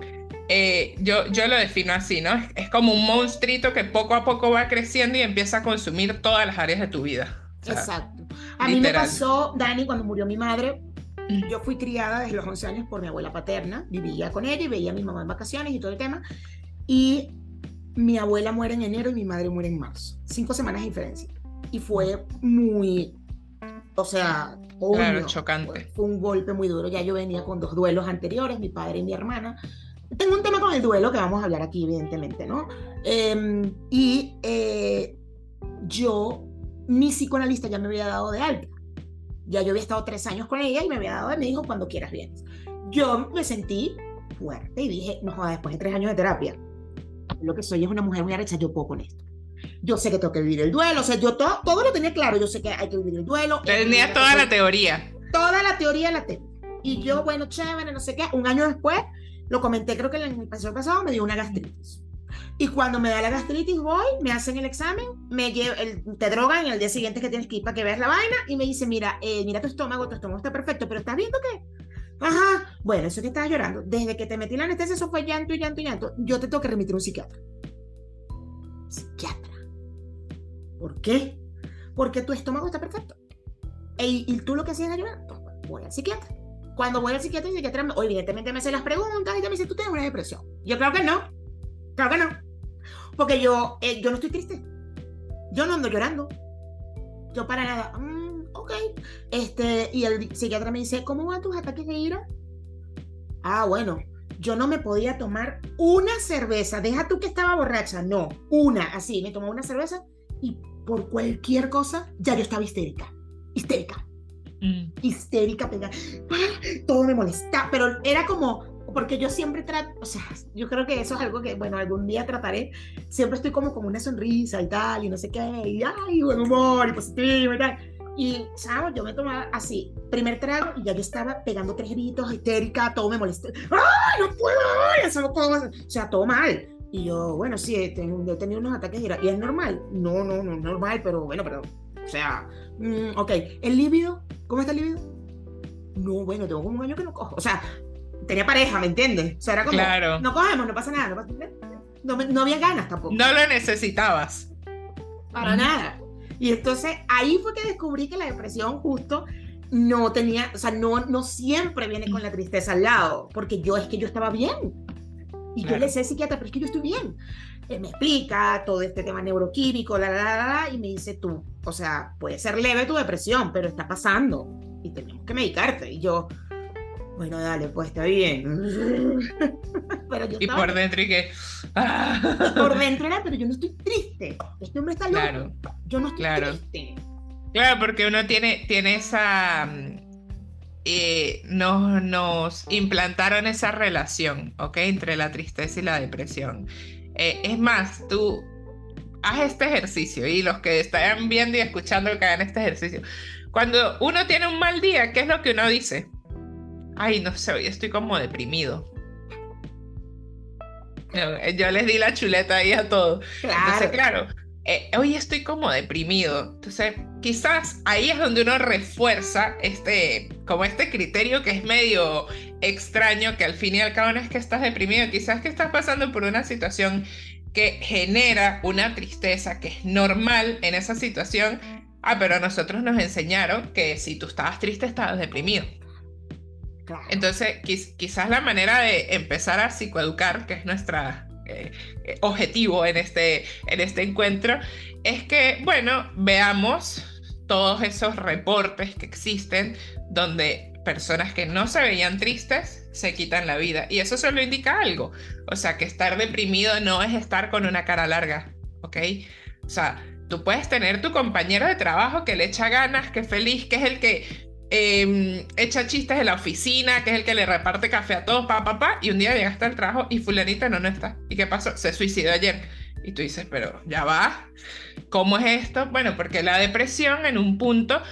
eh, yo, yo lo defino así, ¿no? Es, como un monstruito que poco a poco va creciendo y empieza a consumir todas las áreas de tu vida. Exacto. A mí me pasó, Dani, cuando murió mi madre, yo fui criada desde los 11 años por mi abuela paterna, vivía con ella y veía a mi mamá en vacaciones y todo el tema. Y mi abuela muere en enero y mi madre muere en marzo. Cinco semanas de diferencia. Y fue muy, o sea, claro, chocante. Fue un golpe muy duro. Ya yo venía con dos duelos anteriores, mi padre y mi hermana. Tengo un tema con el duelo que vamos a hablar aquí, evidentemente, ¿no? Em, y eh, yo, mi psicoanalista ya me había dado de alta. Ya yo había estado tres años con ella y me había dado, y me dijo, cuando quieras vienes. Yo me sentí fuerte y dije, no jodas, después de tres años de terapia, lo que soy es una mujer muy arrecha, yo puedo con esto. Yo sé que tengo que vivir el duelo, o sea, yo todo, todo lo tenía claro, yo sé que hay que vivir el duelo. Tenía toda la teoría. Toda la teoría la tengo. Y yo, bueno, chévere, no sé qué, un año después, lo comenté, creo que en el pasado pasado me dio una gastritis. Y cuando me da la gastritis, voy, me hacen el examen, me el, te drogan y el día siguiente que tienes que ir para que veas la vaina y me dice, mira, eh, mira tu estómago, tu estómago está perfecto, pero ¿estás viendo qué? Ajá, bueno, eso que estás llorando. Desde que te metí la anestesia, eso fue llanto y llanto y llanto. Yo te tengo que remitir a un psiquiatra. Psiquiatra. ¿Por qué? Porque tu estómago está perfecto. E, y tú lo que hacías era llorar. Pues, voy al psiquiatra. Cuando voy al psiquiatra, el psiquiatra, evidentemente me hace las preguntas y te dice, tú tienes una depresión. Yo creo que no. Claro que no. Porque yo, eh, yo no estoy triste. Yo no ando llorando. Yo para nada. Mm, ok. Este, y el psiquiatra me dice, ¿cómo van tus ataques de ira? Ah, bueno. Yo no me podía tomar una cerveza. Deja tú que estaba borracha. No, una. Así, me tomó una cerveza y por cualquier cosa ya yo estaba histérica. Histérica. Mm. Histérica, pega. Todo me molesta. Pero era como, porque yo siempre trato, o sea, yo creo que eso es algo que, bueno, algún día trataré, siempre estoy como con una sonrisa y tal, y no sé qué, y ay, buen humor, y positivo y tal. Y, ¿sabes? Yo me tomaba así, primer trago, y ya yo estaba pegando tres gritos, histérica, todo me molestó. ¡Ay, no puedo! Eso no puedo O sea, todo mal. Y yo, bueno, sí, he tenido unos ataques de ira. ¿Y es normal? No, no, no es normal, pero bueno, pero, o sea, mm, ok. ¿El líbido? ¿Cómo está el líbido? No, bueno, tengo como un año que no cojo. O sea, tenía pareja, ¿me entiendes? O sea, era como, claro. no cogemos, no pasa nada, no, no, había ganas tampoco. No lo necesitabas. Para nada. Y entonces ahí fue que descubrí que la depresión justo no tenía, o sea, no, no siempre viene con la tristeza al lado, porque yo es que yo estaba bien. Y yo le al psiquiatra, pero es que yo estoy bien. eh, me explica todo este tema neuroquímico, la, la, la, la, y me dice tú, o sea, puede ser leve tu depresión, pero está pasando y tenemos que medicarte. Y yo, bueno, dale, pues está bien. pero yo y por dentro y que... por dentro era, pero yo no estoy triste. Este hombre está loco. Claro, yo no estoy claro. triste. Claro, porque uno tiene, tiene esa... Eh, nos, nos implantaron esa relación, ¿ok? Entre la tristeza y la depresión. Eh, es más, tú haz este ejercicio y los que están viendo y escuchando que hagan este ejercicio. Cuando uno tiene un mal día, ¿qué es lo que uno dice? Ay, no sé, hoy estoy como deprimido. Yo les di la chuleta ahí a todos. Claro. Entonces, claro, eh, hoy estoy como deprimido. Entonces, quizás ahí es donde uno refuerza este, como este criterio que es medio extraño, que al fin y al cabo no es que estás deprimido, quizás que estás pasando por una situación que genera una tristeza que es normal en esa situación. Ah, pero a nosotros nos enseñaron que si tú estabas triste, estabas deprimido. Entonces, quizás la manera de empezar a psicoeducar, que es nuestra eh, eh, objetivo en este, en este encuentro es que, bueno, veamos todos esos reportes que existen donde personas que no se veían tristes se quitan la vida. Y eso solo indica algo. O sea, que estar deprimido no es estar con una cara larga, ¿ok? O sea, tú puedes tener tu compañero de trabajo que le echa ganas, que es feliz, que es el que Em, echa chistes en la oficina, que es el que le reparte café a todos, pa, pa, pa, y un día llegaste al trabajo y fulanita no, no está. ¿Y qué pasó? Se suicidó ayer. Y tú dices, pero ya va, ¿cómo es esto? Bueno, porque la depresión en un punto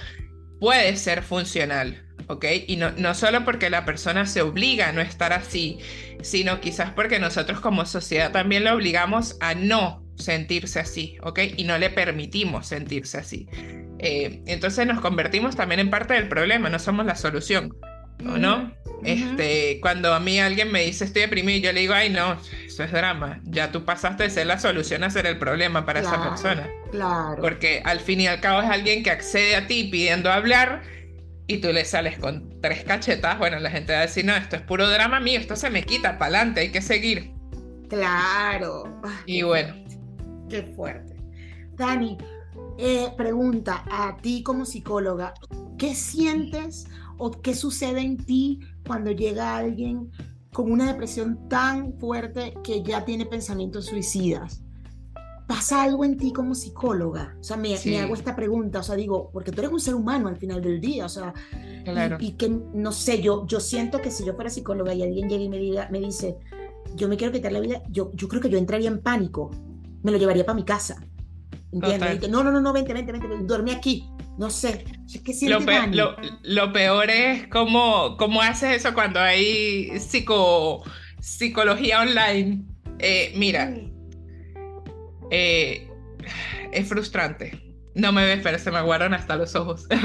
puede ser funcional, ¿ok? Y no, no solo porque la persona se obliga a no estar así, sino quizás porque nosotros como sociedad también lo obligamos a no sentirse así, ¿ok? Y no le permitimos sentirse así. Eh, entonces nos convertimos también en parte del problema, no somos la solución, ¿o no? este, cuando a mí alguien me dice estoy deprimido, yo le digo, ay no, eso es drama, ya tú pasaste de ser la solución a ser el problema para esa persona. Claro. Porque al fin y al cabo es alguien que accede a ti pidiendo hablar y tú le sales con tres cachetas, bueno, la gente va a decir, no, esto es puro drama mío, esto se me quita, para adelante, hay que seguir. Claro. Y bueno. Qué fuerte. Dani, eh, pregunta a ti como psicóloga, ¿qué sientes o qué sucede en ti cuando llega alguien con una depresión tan fuerte que ya tiene pensamientos suicidas? ¿Pasa algo en ti como psicóloga? O sea, me, hago esta pregunta, o sea, digo, porque tú eres un ser humano al final del día, o sea, y, que, no sé, yo, yo siento que si yo fuera psicóloga y alguien llega y me, diga, me dice, yo me quiero quitar la vida, yo, yo creo que yo entraría en pánico, me lo llevaría para mi casa ¿Entiendes? no, no, no, no, vente, vente, vente, duerme aquí. No sé. Es que lo, lo, peor es cómo, cómo haces eso cuando hay psico, psicología online. Eh, mira, eh, es frustrante. No me ves, pero se me aguaron hasta los ojos.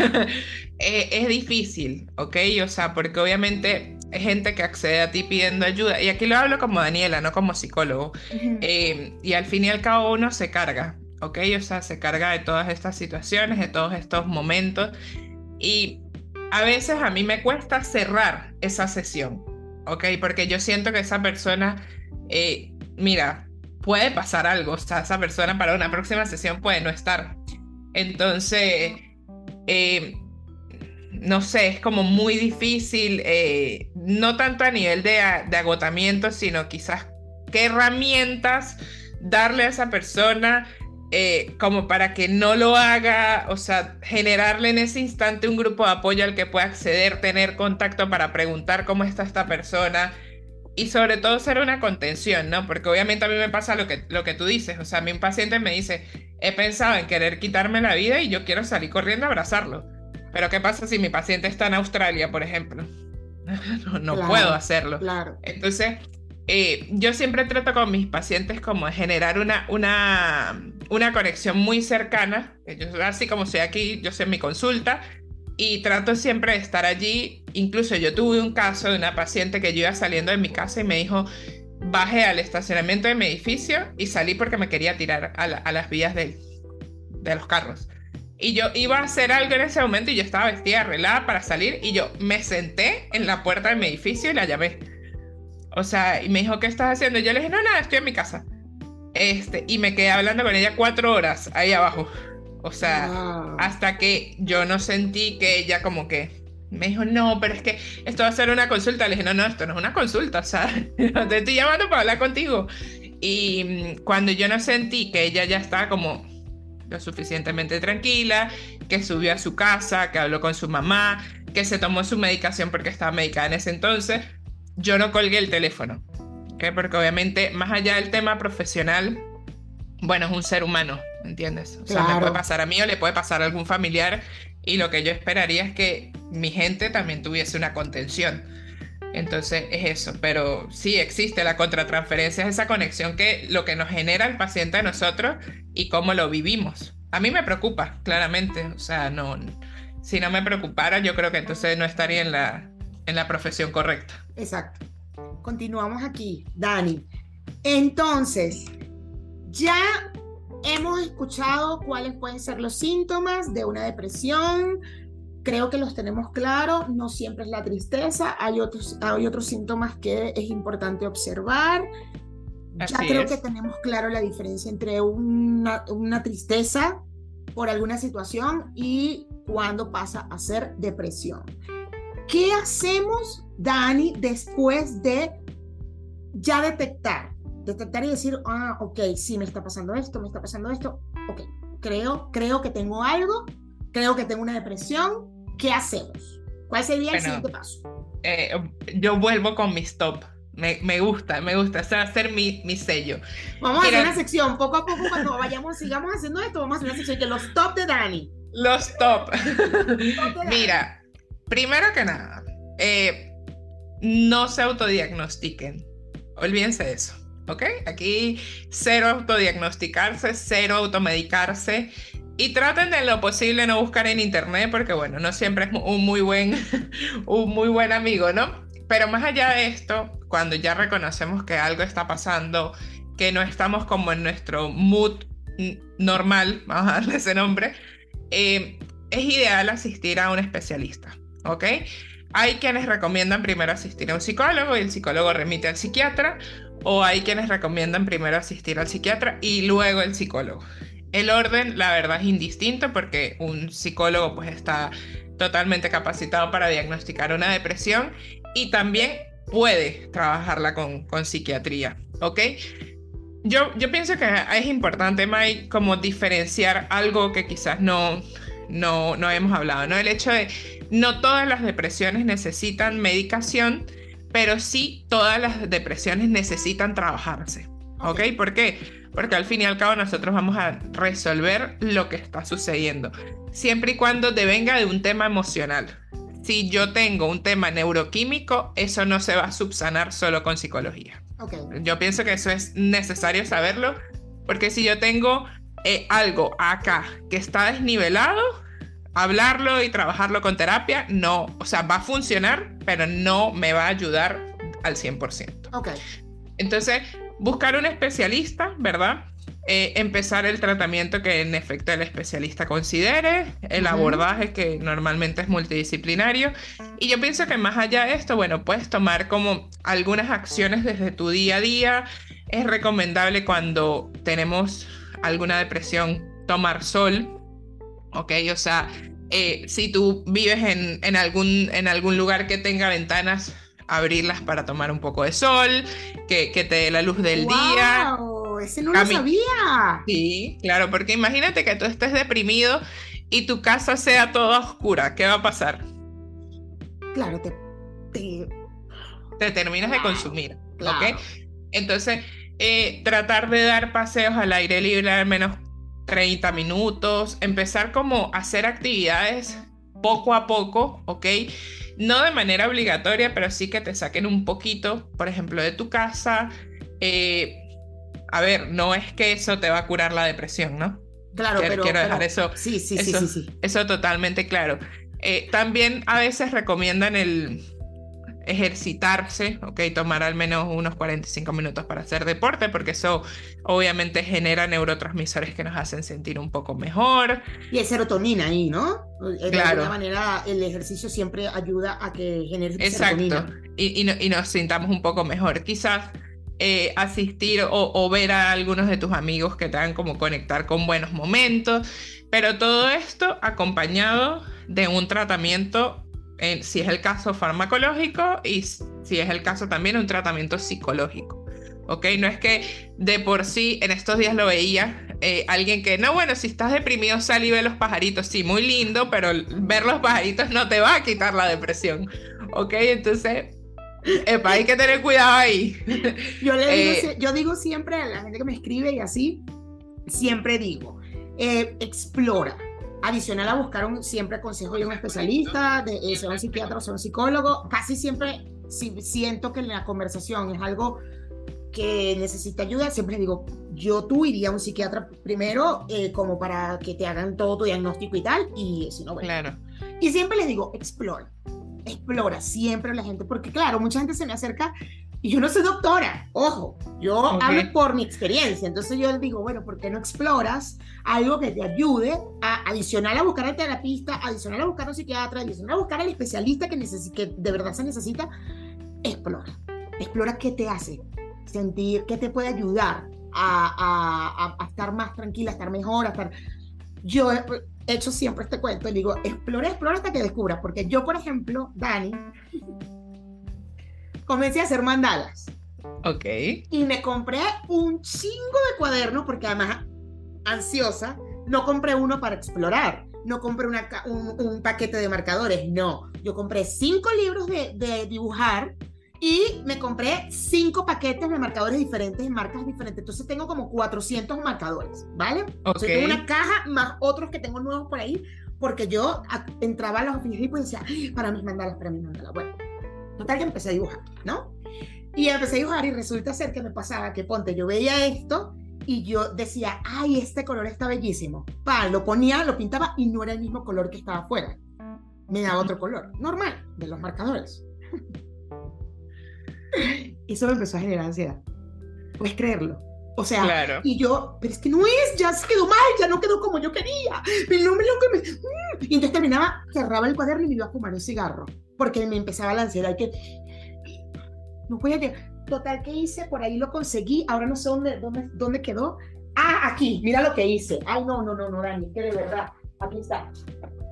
Eh, es difícil, ¿ok? O sea, porque obviamente hay gente que accede a ti pidiendo ayuda. Y aquí lo hablo como Daniela, no como psicólogo. y al fin y al cabo uno se carga. ¿Ok? O sea, se carga de todas estas situaciones, de todos estos momentos. Y a veces a mí me cuesta cerrar esa sesión, ¿ok? Porque yo siento que esa persona, eh, mira, puede pasar algo, o sea, esa persona para una próxima sesión puede no estar. Entonces, eh, no sé, es como muy difícil, eh, no tanto a nivel de, de agotamiento, sino quizás qué herramientas darle a esa persona eh, como para que no lo haga, o sea, generarle en ese instante un grupo de apoyo al que pueda acceder, tener contacto para preguntar cómo está esta persona y sobre todo ser una contención, ¿no? Porque obviamente a mí me pasa lo que, lo que tú dices, o sea, a mí un paciente me dice, he pensado en querer quitarme la vida y yo quiero salir corriendo a abrazarlo, pero ¿qué pasa si mi paciente está en Australia, por ejemplo? no, puedo hacerlo. Claro. Entonces, eh, yo siempre trato con mis pacientes como de generar una, una, una conexión muy cercana. Yo, así como estoy aquí, yo sé mi consulta y trato siempre de estar allí. Incluso yo tuve un caso de una paciente que yo iba saliendo de mi casa y me dijo, bajé al estacionamiento de mi edificio y salí porque me quería tirar a, a las vías de, de los carros. Y yo iba a hacer algo en ese momento y yo estaba vestida arreglada para salir y yo me senté en la puerta de mi edificio y la llamé. O sea, y me dijo, ¿qué estás haciendo? Y yo le dije, no, nada, estoy en mi casa. Este, y me quedé hablando con ella cuatro horas ahí abajo. O sea, hasta que yo no sentí que ella como que me dijo, no, pero es que esto va a ser una consulta. Le dije, no, no, esto no es una consulta, o sea, te estoy llamando para hablar contigo. Y mm, cuando yo no sentí que ella ya estaba como lo suficientemente tranquila, que subió a su casa, que habló con su mamá, que se tomó su medicación porque estaba medicada en ese entonces, yo no colgué el teléfono. ¿okay? Porque obviamente, más allá del tema profesional, bueno, es un ser humano, ¿entiendes? O sea, me puede pasar a mí o le puede pasar a algún familiar y lo que yo esperaría es que mi gente también tuviese una contención. Entonces es eso, pero sí existe la contratransferencia, es esa conexión que lo que nos genera el paciente a nosotros y cómo lo vivimos. A mí me preocupa, claramente, o sea, no, si no me preocupara, yo creo que entonces no estaría en la, en la profesión correcta. Exacto. Continuamos aquí, Dani. Entonces, ya hemos escuchado cuáles pueden ser los síntomas de una depresión. Creo que los tenemos claros. No siempre es la tristeza. Hay otros, hay otros síntomas que es importante observar. ya creo que tenemos claro la diferencia entre una, una tristeza por alguna situación y cuando pasa a ser depresión. ¿Qué hacemos, Dani, después de ya detectar detectar y decir, ah, ok, sí, me está pasando esto, me está pasando esto, ok, creo, creo que tengo algo, creo que tengo una depresión, ¿qué hacemos? ¿Cuál sería el siguiente paso? Eh, yo vuelvo con mis top. Me, me, gusta, me gusta, ese va a ser mi, mi sello. Vamos a hacer una sección, poco a poco, cuando vayamos, sigamos haciendo esto, vamos a hacer una sección de los top de Dani. Los top. Mira, primero que nada, eh, no se autodiagnostiquen. Olvídense de eso. ¿ok? Aquí cero autodiagnosticarse, cero automedicarse y traten de lo posible no buscar en internet porque bueno, no siempre es un muy buen, un muy buen amigo, ¿no? Pero más allá de esto, cuando ya reconocemos que algo está pasando, que no estamos como en nuestro mood normal, vamos a darle ese nombre, eh, es ideal asistir a un especialista, ¿ok? Hay quienes recomiendan primero asistir a un psicólogo y el psicólogo remite al psiquiatra o hay quienes recomiendan primero asistir al psiquiatra y luego el psicólogo. El orden, la verdad, es indistinto porque un psicólogo pues está totalmente capacitado para diagnosticar una depresión y también puede trabajarla con, con psiquiatría, ¿ok? Yo, yo pienso que es importante, Mike, como diferenciar algo que quizás no, no, no hemos hablado, ¿no? El hecho de no todas las depresiones necesitan medicación, pero sí todas las depresiones necesitan trabajarse. ¿Ok? ¿Por qué? Porque al fin y al cabo nosotros vamos a resolver lo que está sucediendo, siempre y cuando devenga de un tema emocional. Si yo tengo un tema neuroquímico, eso no se va a subsanar solo con psicología. Okay. Yo pienso que eso es necesario saberlo, porque si yo tengo eh, algo acá que está desnivelado, hablarlo y trabajarlo con terapia, no, o sea, va a funcionar, pero no me va a ayudar al 100%. Ok. Entonces, buscar un especialista, ¿verdad? Eh, empezar el tratamiento que en efecto el especialista considere, el abordaje que normalmente es multidisciplinario. Y yo pienso que más allá de esto, bueno, puedes tomar como algunas acciones desde tu día a día. Es recomendable cuando tenemos alguna depresión tomar sol, ¿ok? O sea, eh, si tú vives en, en, algún, en algún lugar que tenga ventanas, abrirlas para tomar un poco de sol, que, que te dé la luz del wow, día. Ese no lo sabía. Sí, claro, porque imagínate que tú estés deprimido y tu casa sea toda oscura. ¿Qué va a pasar? Claro, te. Te, terminas de consumir. ¿Ok? Entonces, eh, tratar de dar paseos al aire libre al menos 30 minutos, empezar como a hacer actividades poco a poco, ¿ok? No de manera obligatoria, pero sí que te saquen un poquito, por ejemplo, de tu casa. Eh, a ver, no es que eso te va a curar la depresión, ¿no? Claro, quiero, pero, quiero dejar eso, sí, sí, sí, sí, sí, eso totalmente claro. Eh, también a veces recomiendan el, ejercitarse, ¿ok? Tomar al menos unos 45 minutos para hacer deporte, porque eso obviamente genera neurotransmisores que nos hacen sentir un poco mejor. Y hay serotonina ahí, ¿no? De alguna manera el ejercicio siempre ayuda a que genere Exacto. serotonina. Y, y, y nos sintamos un poco mejor. Quizás eh, asistir o, ver a algunos de tus amigos que te hagan como conectar con buenos momentos, pero todo esto acompañado de un tratamiento, si es el caso farmacológico y si es el caso también un tratamiento psicológico. ¿Ok? No es que de por sí, en estos días lo veía, eh, alguien que, no, bueno, si estás deprimido, sal y ve los pajaritos. Sí, muy lindo, pero ver los pajaritos no te va a quitar la depresión. ¿Ok? Entonces, Epa, hay que tener cuidado ahí. Yo, le digo, eh, yo digo siempre a la gente que me escribe y así, siempre digo, eh, explora. Adicional a buscar un, siempre consejo de un especialista, de, eh, sea un psiquiatra o sea un psicólogo, casi siempre si siento que la conversación es algo que necesita ayuda, siempre digo, yo tú iría a un psiquiatra primero como para que te hagan todo tu diagnóstico y tal, y si no, bueno. Claro. Y siempre les digo, explora explora siempre la gente, porque claro, mucha gente se me acerca y yo no soy doctora, ojo, yo hablo por mi experiencia, entonces yo digo, bueno, ¿por qué no exploras algo que te ayude a adicional a buscar al terapista, adicional a buscar al psiquiatra, adicional a buscar al especialista que, que de verdad se necesita? Explora, explora qué te hace sentir, qué te puede ayudar a, a, a estar más tranquila, a estar mejor, a estar... Yo hecho siempre este cuento y digo, explora, explora hasta que descubras, porque yo, por ejemplo, Dani, comencé a hacer mandalas. Ok. Y me compré un chingo de cuadernos, porque además, ansiosa, no compré uno para explorar, no compré una, un, paquete de marcadores, no. Yo compré cinco libros de, de dibujar y me compré cinco paquetes de marcadores diferentes en marcas diferentes. Entonces tengo como 400 marcadores, ¿vale? Okay. tengo una caja más otros que tengo nuevos por ahí, porque yo entraba a los oficinas y pues decía, para mis mandalas, para mis mandalas. Bueno, total que empecé a dibujar, ¿no? Y empecé a dibujar y resulta ser que me pasaba que, ponte, yo veía esto y yo decía, ay, este color está bellísimo. Pa, lo ponía, lo pintaba y no era el mismo color que estaba afuera. Me daba otro color, normal, de los marcadores. Eso me empezó a generar ansiedad. Puedes creerlo. O sea, y yo, pero es que no es, ya se quedó mal, ya no quedó como yo quería. Pero no me lo que me... Mm. Y entonces terminaba, cerraba el cuaderno y me iba a fumar un cigarro, porque me empezaba la ansiedad que no podía que Total, que hice? Por ahí lo conseguí, ahora no sé dónde, dónde, dónde quedó. Ah, aquí, mira lo que hice. Ay, no, no, no, no, Dani, que de verdad, aquí está.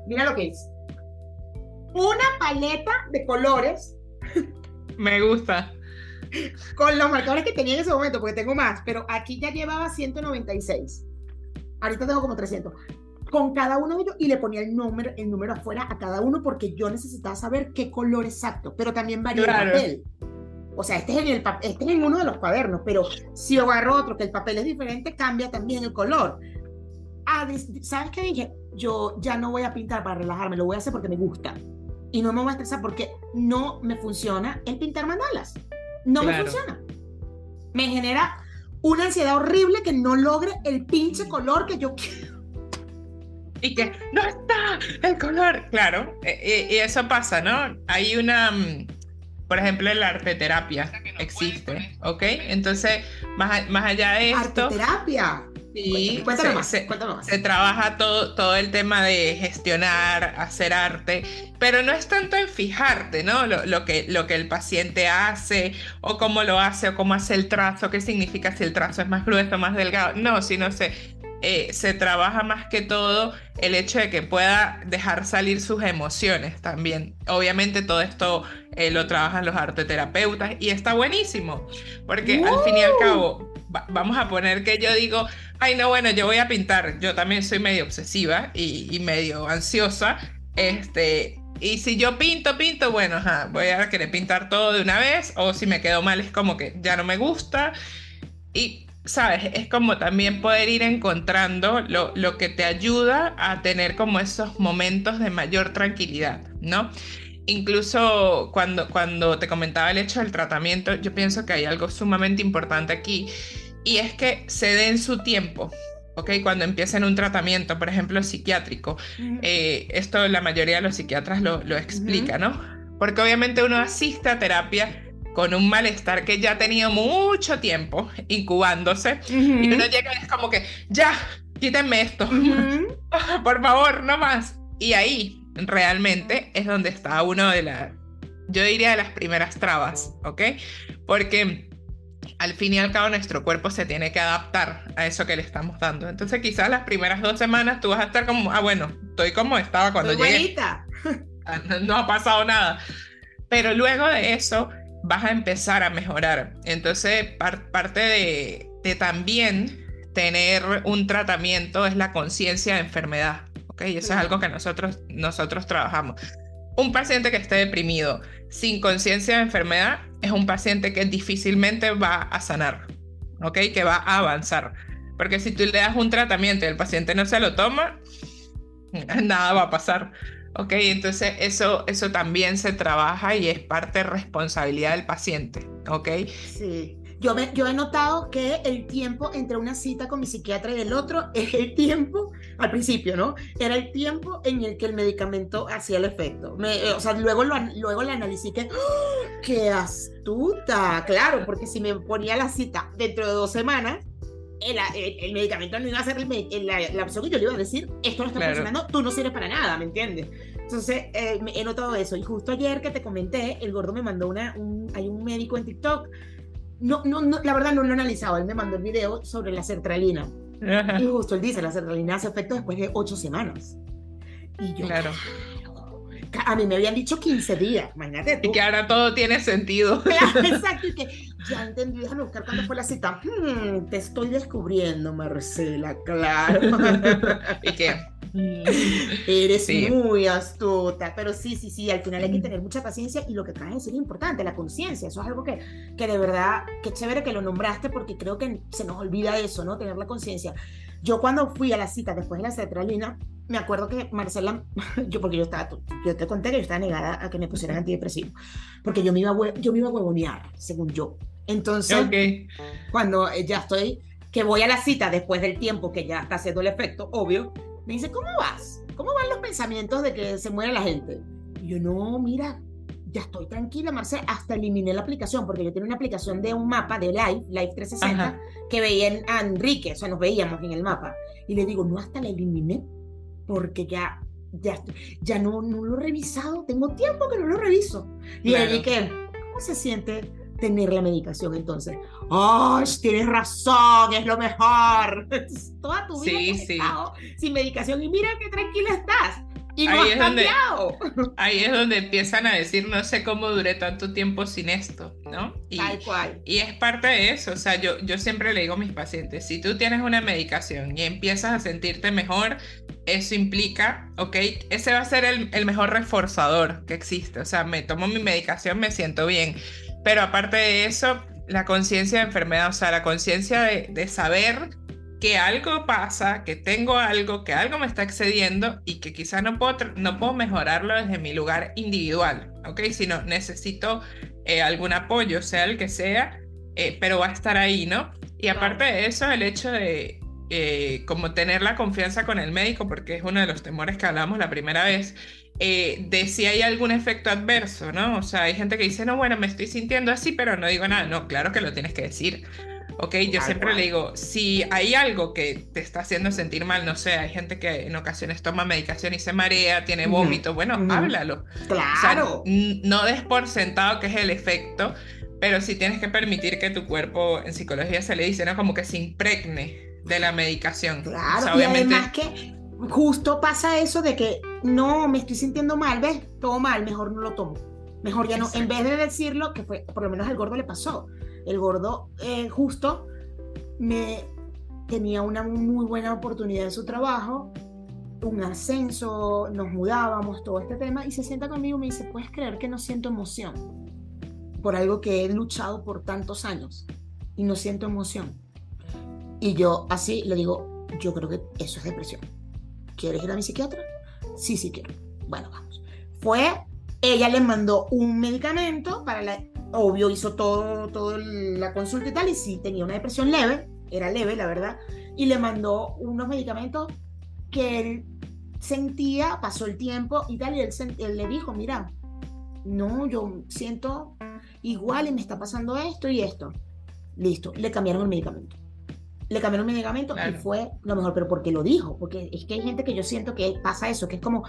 Mira lo que hice. Una paleta de colores me gusta. Con los marcadores que tenía en ese momento, porque tengo más, pero aquí ya llevaba 196. Ahorita tengo como 300. Con cada uno de ellos y le ponía el número, el número afuera a cada uno porque yo necesitaba saber qué color exacto, pero también varía el papel. O sea, este es, en el, este es en uno de los cuadernos, pero si agarro otro que el papel es diferente, cambia también el color. Ah, ¿sabes qué dije? Yo ya no voy a pintar para relajarme, lo voy a hacer porque me gusta y no me voy a estresar porque no me funciona el pintar mandalas. No me funciona. Me genera una ansiedad horrible que no logre el pinche color que yo quiero. Y que no está el color. Claro, e, e, y, eso pasa, ¿no? Hay una, mm, por ejemplo, la arteterapia existe, ¿ok? Entonces, más, más allá de esto... ¿Arteterapia? Sí, se, trabaja todo, todo el tema de gestionar, hacer arte, pero no es tanto en fijarte, ¿no? Lo, que, lo que el paciente hace, o cómo lo hace, o cómo hace el trazo, qué significa si el trazo es más grueso, más delgado. No, sino se, eh, se trabaja más que todo el hecho de que pueda dejar salir sus emociones también. Obviamente todo esto eh, lo trabajan los arteterapeutas y está buenísimo, porque al fin y al cabo vamos a poner que yo digo, ay, no, bueno, yo voy a pintar. Yo también soy medio obsesiva y, medio ansiosa. Este, y si yo pinto, pinto, bueno, voy a querer pintar todo de una vez. O si me quedo mal, es como que ya no me gusta. Y, ¿sabes? Es como también poder ir encontrando lo, lo que te ayuda a tener como esos momentos de mayor tranquilidad, ¿no? Incluso cuando, cuando te comentaba el hecho del tratamiento, yo pienso que hay algo sumamente importante aquí y es que se den su tiempo. ¿ok? Cuando empiecen un tratamiento, por ejemplo, psiquiátrico, eh, esto la mayoría de los psiquiatras lo, lo explica, ¿no? Porque obviamente uno asiste a terapia con un malestar que ya ha tenido mucho tiempo incubándose y uno llega y es como que, ya, quítenme esto, por favor, no más. Y ahí realmente es donde está uno de las, yo diría de las primeras trabas, ¿ok? Porque al fin y al cabo nuestro cuerpo se tiene que adaptar a eso que le estamos dando. Entonces quizás las primeras dos semanas tú vas a estar como, ah, bueno, estoy como estaba cuando llegué. Ah, no ha pasado nada. Pero luego de eso vas a empezar a mejorar. Entonces parte de, también tener un tratamiento es la conciencia de enfermedad. ¿ok? Y eso es algo que nosotros, nosotros trabajamos. Un paciente que esté deprimido sin conciencia de enfermedad es un paciente que difícilmente va a sanar, ¿ok? Que va a avanzar. Porque si tú le das un tratamiento y el paciente no se lo toma, nada va a pasar. ¿Ok? Entonces eso, eso también se trabaja y es parte de responsabilidad del paciente, ¿ok? Sí. Yo, yo he notado que el tiempo entre una cita con mi psiquiatra y el otro es el tiempo, al principio, ¿no? Era el tiempo en el que el medicamento hacía el efecto. Me, o sea, luego, lo, luego le analicé que, ¡oh! ¡qué astuta! Claro, porque si me ponía la cita dentro de dos semanas, el, el, medicamento no iba a ser la, la, opción que yo le iba a decir, esto no está funcionando, tú no sirves para nada, ¿me entiendes? Entonces, eh, he notado eso. Y justo ayer que te comenté, el gordo me mandó una, un, hay un médico en TikTok no, no, no, la verdad no lo he analizado. Él me mandó el video sobre la sertralina. Y justo él dice, la sertralina hace efecto después de ocho semanas. Y yo, claro. A mí me habían dicho 15 días, imagínate tú. Y que ahora todo tiene sentido. exacto, y que ya entendí, déjame buscar cuándo fue la cita. Hmm, te estoy descubriendo, Marcela, claro. ¿Y qué? Eres muy astuta, pero sí, sí, sí, al final hay que tener mucha paciencia y lo que traes es importante, la conciencia, eso es algo que, que de verdad, qué chévere que lo nombraste porque creo que se nos olvida eso, ¿no? Tener la conciencia. Yo cuando fui a la cita después de la cetralina, me acuerdo que Marcela, yo porque yo estaba, yo te conté que yo estaba negada a que me pusieran antidepresivo, porque yo me iba a, yo me iba a huevonear, según yo. Entonces, cuando ya estoy, que voy a la cita después del tiempo que ya está haciendo el efecto, obvio, me dice, ¿cómo vas? ¿Cómo van los pensamientos de que se muere la gente? Y yo, no, mira, ya estoy tranquila, Marcela, hasta eliminé la aplicación, porque yo tenía una aplicación de un mapa de Live, Live 360, que veía a Enrique, o sea, nos veíamos en el mapa. Y le digo, no, hasta la eliminé, porque ya, ya, ya no, no lo he revisado, tengo tiempo que no lo reviso. Y le dije, ¿cómo se siente tener la medicación entonces. ¡Ay, tienes razón! Es lo mejor. Toda tu vida sí, sin medicación y mira qué tranquila estás. Y no ahí, es donde, ahí es donde empiezan a decir, no sé cómo duré tanto tiempo sin esto, ¿no? Y, Tal cual. Y es parte de eso, o sea, yo, yo siempre le digo a mis pacientes, si tú tienes una medicación y empiezas a sentirte mejor, eso implica, ¿ok? Ese va a ser el, el mejor reforzador que existe, o sea, me tomo mi medicación, me siento bien pero aparte de eso, la conciencia de enfermedad, o sea, la conciencia de, saber que algo pasa, que tengo algo, que algo me está excediendo y que quizás no puedo, no puedo mejorarlo desde mi lugar individual, ¿ok? Sino necesito eh, algún apoyo, sea el que sea, eh, pero va a estar ahí, ¿no? Y aparte de eso, el hecho de eh, como tener la confianza con el médico, porque es uno de los temores que hablamos la primera vez, eh, de si hay algún efecto adverso, ¿no? O sea, hay gente que dice, no, bueno, me estoy sintiendo así, pero no digo nada. No, claro que lo tienes que decir. Ok, yo siempre le digo, si hay algo que te está haciendo sentir mal, no sé, hay gente que en ocasiones toma medicación y se marea, tiene vómito, bueno, háblalo. Claro. no des por sentado que es el efecto, pero sí tienes que permitir que tu cuerpo, en psicología se le dice, ¿no? Como que se impregne de la medicación. Claro, y además que justo pasa eso de que no, me estoy sintiendo mal, ¿ves? Todo mal, mejor no lo tomo. Mejor ya no, en vez de decirlo, que fue, por lo menos al gordo le pasó. El gordo eh, justo me tenía una muy buena oportunidad en su trabajo, un ascenso, nos mudábamos, todo este tema, y se sienta conmigo y me dice, ¿puedes creer que no siento emoción? Por algo que he luchado por tantos años y no siento emoción. Y yo así le digo, yo creo que eso es depresión. ¿Quieres ir a mi psiquiatra? Sí, sí quiero. Bueno, vamos. Fue, ella le mandó un medicamento para la, obvio hizo todo, todo la consulta y tal, y sí tenía una depresión leve, era leve, la verdad, y le mandó unos medicamentos que él sentía, pasó el tiempo y tal, y él, él le dijo, mira, no, yo siento igual y me está pasando esto y esto. Listo, le cambiaron el medicamento. Le cambiaron medicamento y fue lo mejor, pero porque lo dijo, porque es que hay gente que yo siento que pasa eso, que es como,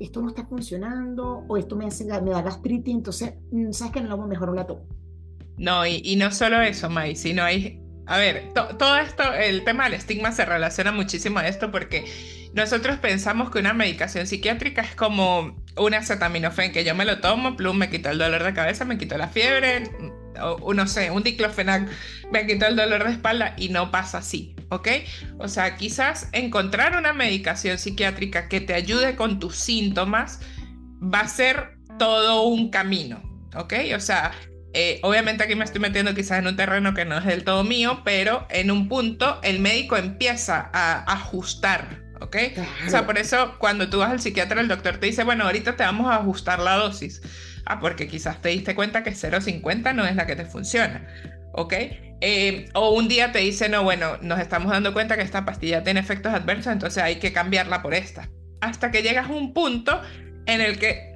esto no está funcionando o esto me, hace, me da gastritis, entonces, mm, ¿sabes que No, mejor no la tomo. No, y, no solo eso, May, sino hay, a ver, todo esto, el tema del estigma se relaciona muchísimo a esto porque nosotros pensamos que una medicación psiquiátrica es como un acetaminofén, que yo me lo tomo, plum, me quito el dolor de cabeza, me quito la fiebre, o, no sé, un diclofenac, me quito el dolor de espalda y no pasa así, ¿ok? O sea, quizás encontrar una medicación psiquiátrica que te ayude con tus síntomas va a ser todo un camino, ¿ok? O sea, eh, obviamente aquí me estoy metiendo quizás en un terreno que no es del todo mío, pero en un punto el médico empieza a ajustar, ¿ok? O sea, por eso cuando tú vas al psiquiatra, el doctor te dice, bueno, ahorita te vamos a ajustar la dosis. Ah, porque quizás te diste cuenta que 0,50 no es la que te funciona, ¿ok? Eh, o un día te dice, no, bueno, nos estamos dando cuenta que esta pastilla tiene efectos adversos, entonces hay que cambiarla por esta. Hasta que llegas a un punto en el que